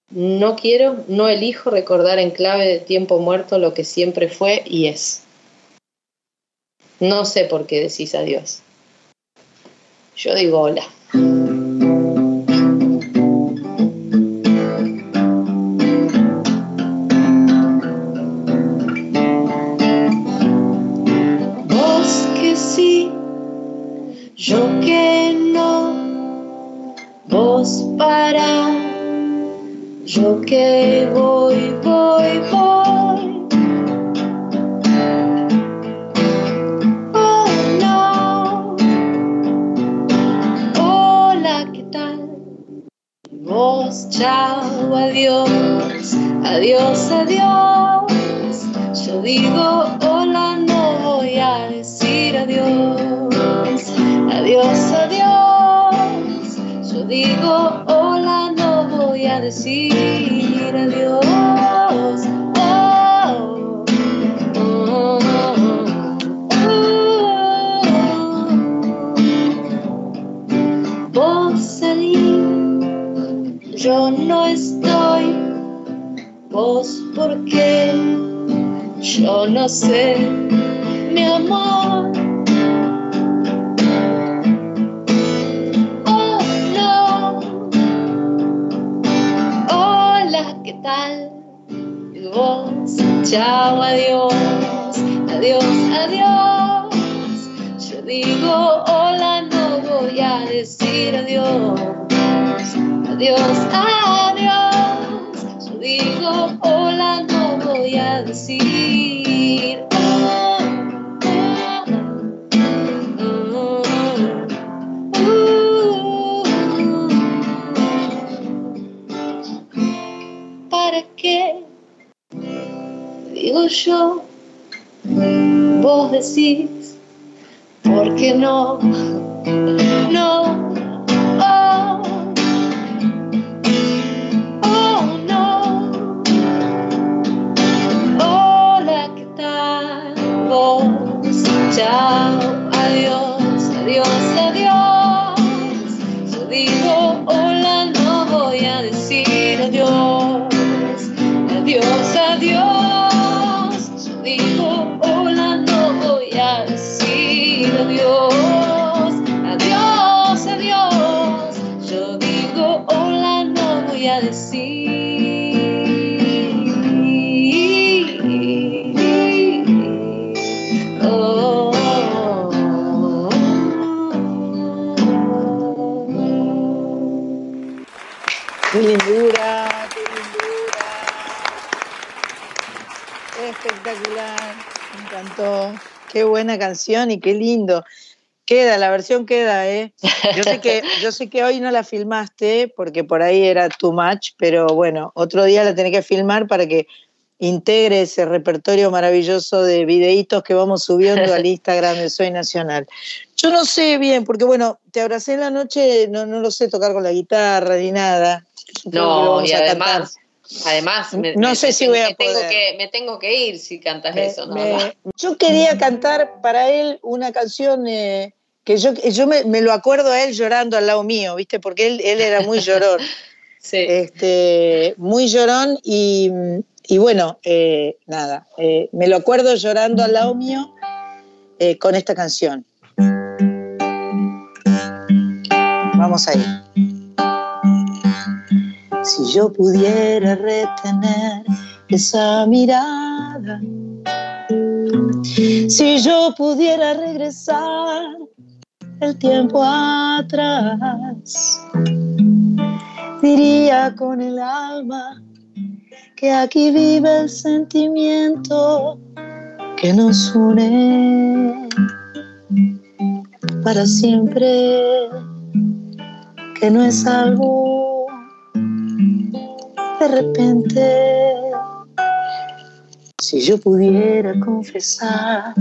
no quiero, no elijo recordar en clave de tiempo muerto lo que siempre fue y es. No sé por qué decís adiós. Yo digo hola. Que voy, voy, voy. Oh no, hola, ¿qué tal? Vos, chao, adiós, adiós, adiós. Yo digo hola, no voy a decir adiós. Adiós, adiós. Yo digo hola, no voy a decir Yo no sé, mi amor. Oh, no. Hola, ¿qué tal? Y vos, chao, adiós, adiós, adiós. Yo digo hola, no voy a decir adiós. Adiós, adiós. Yo digo hola, no voy a decir. Yo, vos decís, ¿por qué no? No, Qué buena canción y qué lindo. Queda, la versión queda, ¿eh? Yo sé que, yo sé que hoy no la filmaste porque por ahí era too much, pero bueno, otro día la tenés que filmar para que integre ese repertorio maravilloso de videitos que vamos subiendo al Instagram de Soy Nacional. Yo no sé bien, porque bueno, te abracé en la noche, no, no lo sé tocar con la guitarra ni nada. No, y además. Además me, No me- sé si tengo- voy a me tengo poder. que Me tengo que ir si cantas Me- eso, ¿no? yo quería cantar para él una canción eh, que yo, yo me, lo acuerdo a él llorando al lado mío, ¿viste? Porque él, él era muy llorón. este, muy llorón y, y bueno, eh, nada, eh, me lo acuerdo llorando al lado mío con esta canción. Vamos ahí. Si yo pudiera retener esa mirada, si yo pudiera regresar el tiempo atrás, diría con el alma que aquí vive el sentimiento que nos une para siempre, que no es algo de repente. Si yo pudiera confesar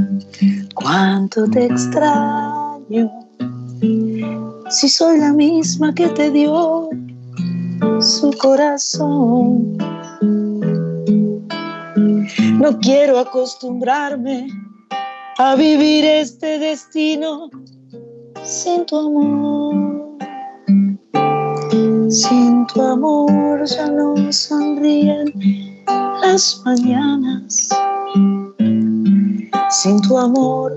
cuánto te extraño. Si soy la misma que te dio su corazón. No quiero acostumbrarme a vivir este destino sin tu amor. Sin tu amor ya no sonríen las mañanas. Sin tu amor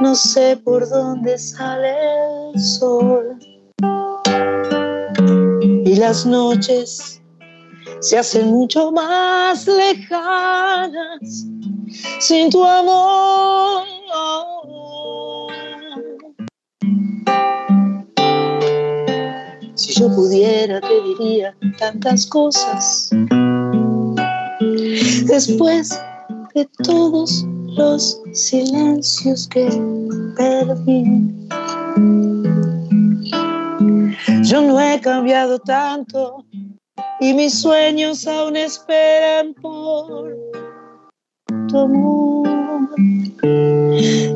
no sé por dónde sale el sol. Y las noches se hacen mucho más lejanas sin tu amor. Pudiera te diría tantas cosas. Después de todos los silencios que perdí. Yo no he cambiado tanto y mis sueños aún esperan por tu amor.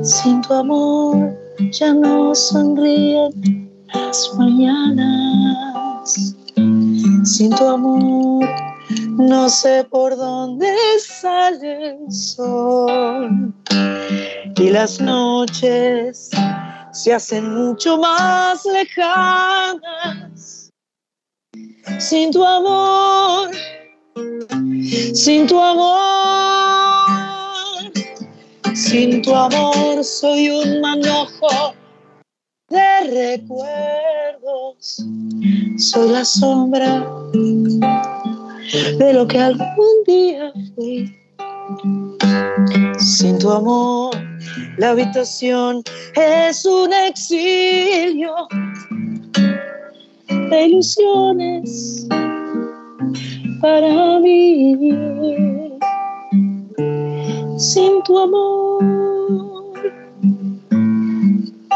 Sin tu amor ya no sonríen las mañanas. Sin tu amor no sé por dónde sale el sol. Y las noches se hacen mucho más lejanas. Sin tu amor, sin tu amor, sin tu amor soy un manojo de recuerdos. Soy la sombra de lo que algún día fui. Sin tu amor, la habitación es un exilio de ilusiones para mí. Sin tu amor,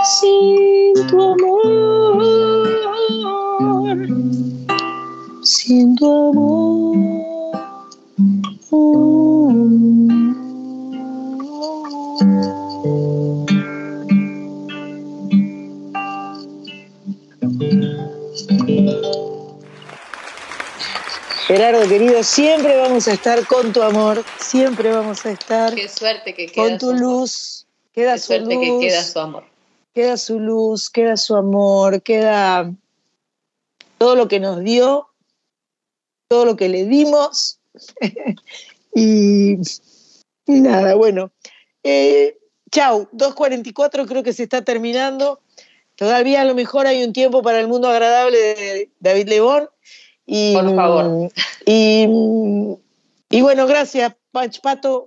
sin tu amor, sin tu amor. Gerardo, querido, siempre vamos a estar con tu amor, siempre vamos a estar Qué suerte que queda con tu luz. Queda Qué su suerte que luz, queda su amor. Queda su luz, queda su amor, queda todo lo que nos dio, todo lo que le dimos. y, y nada, bueno. Eh, chau, 2.44 creo que se está terminando. Todavía a lo mejor hay un tiempo para el mundo agradable de David Lebón. Y, Por favor. Y, y bueno, gracias, Pach Pato.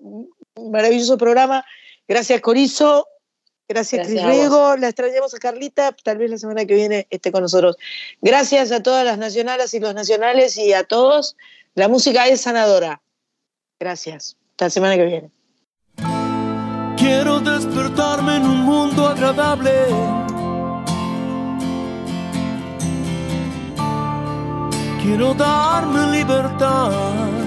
Maravilloso programa. Gracias, Corizo. Gracias, Gracias Cris. Riego. La extrañamos a Carlita. Tal vez la semana que viene esté con nosotros. Gracias a todas las nacionales y los nacionales y a todos. La música es sanadora. Gracias. Hasta la semana que viene. Quiero despertarme en un mundo agradable. Quiero darme libertad.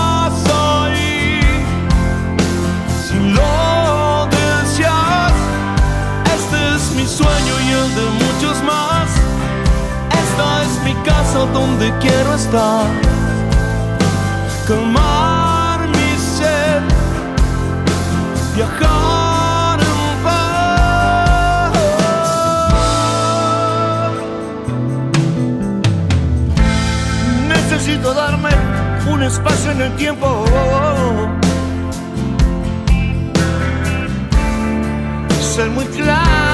mi sueño y el de muchos más. Esta es mi casa donde quiero estar. Calmar mi sed, viajar en paz. Necesito darme un espacio en el tiempo. Ser muy claro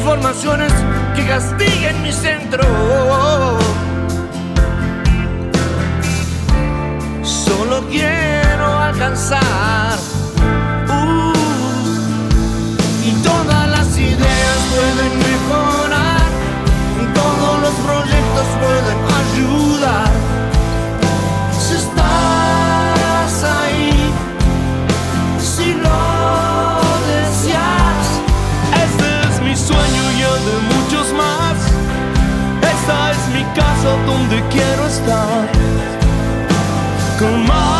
informaciones que castiguen mi centro. Solo quiero alcanzar uh, y todas las ideas pueden mejorar, todos los proyectos pueden ayudar. casa donde quiero estar. Con más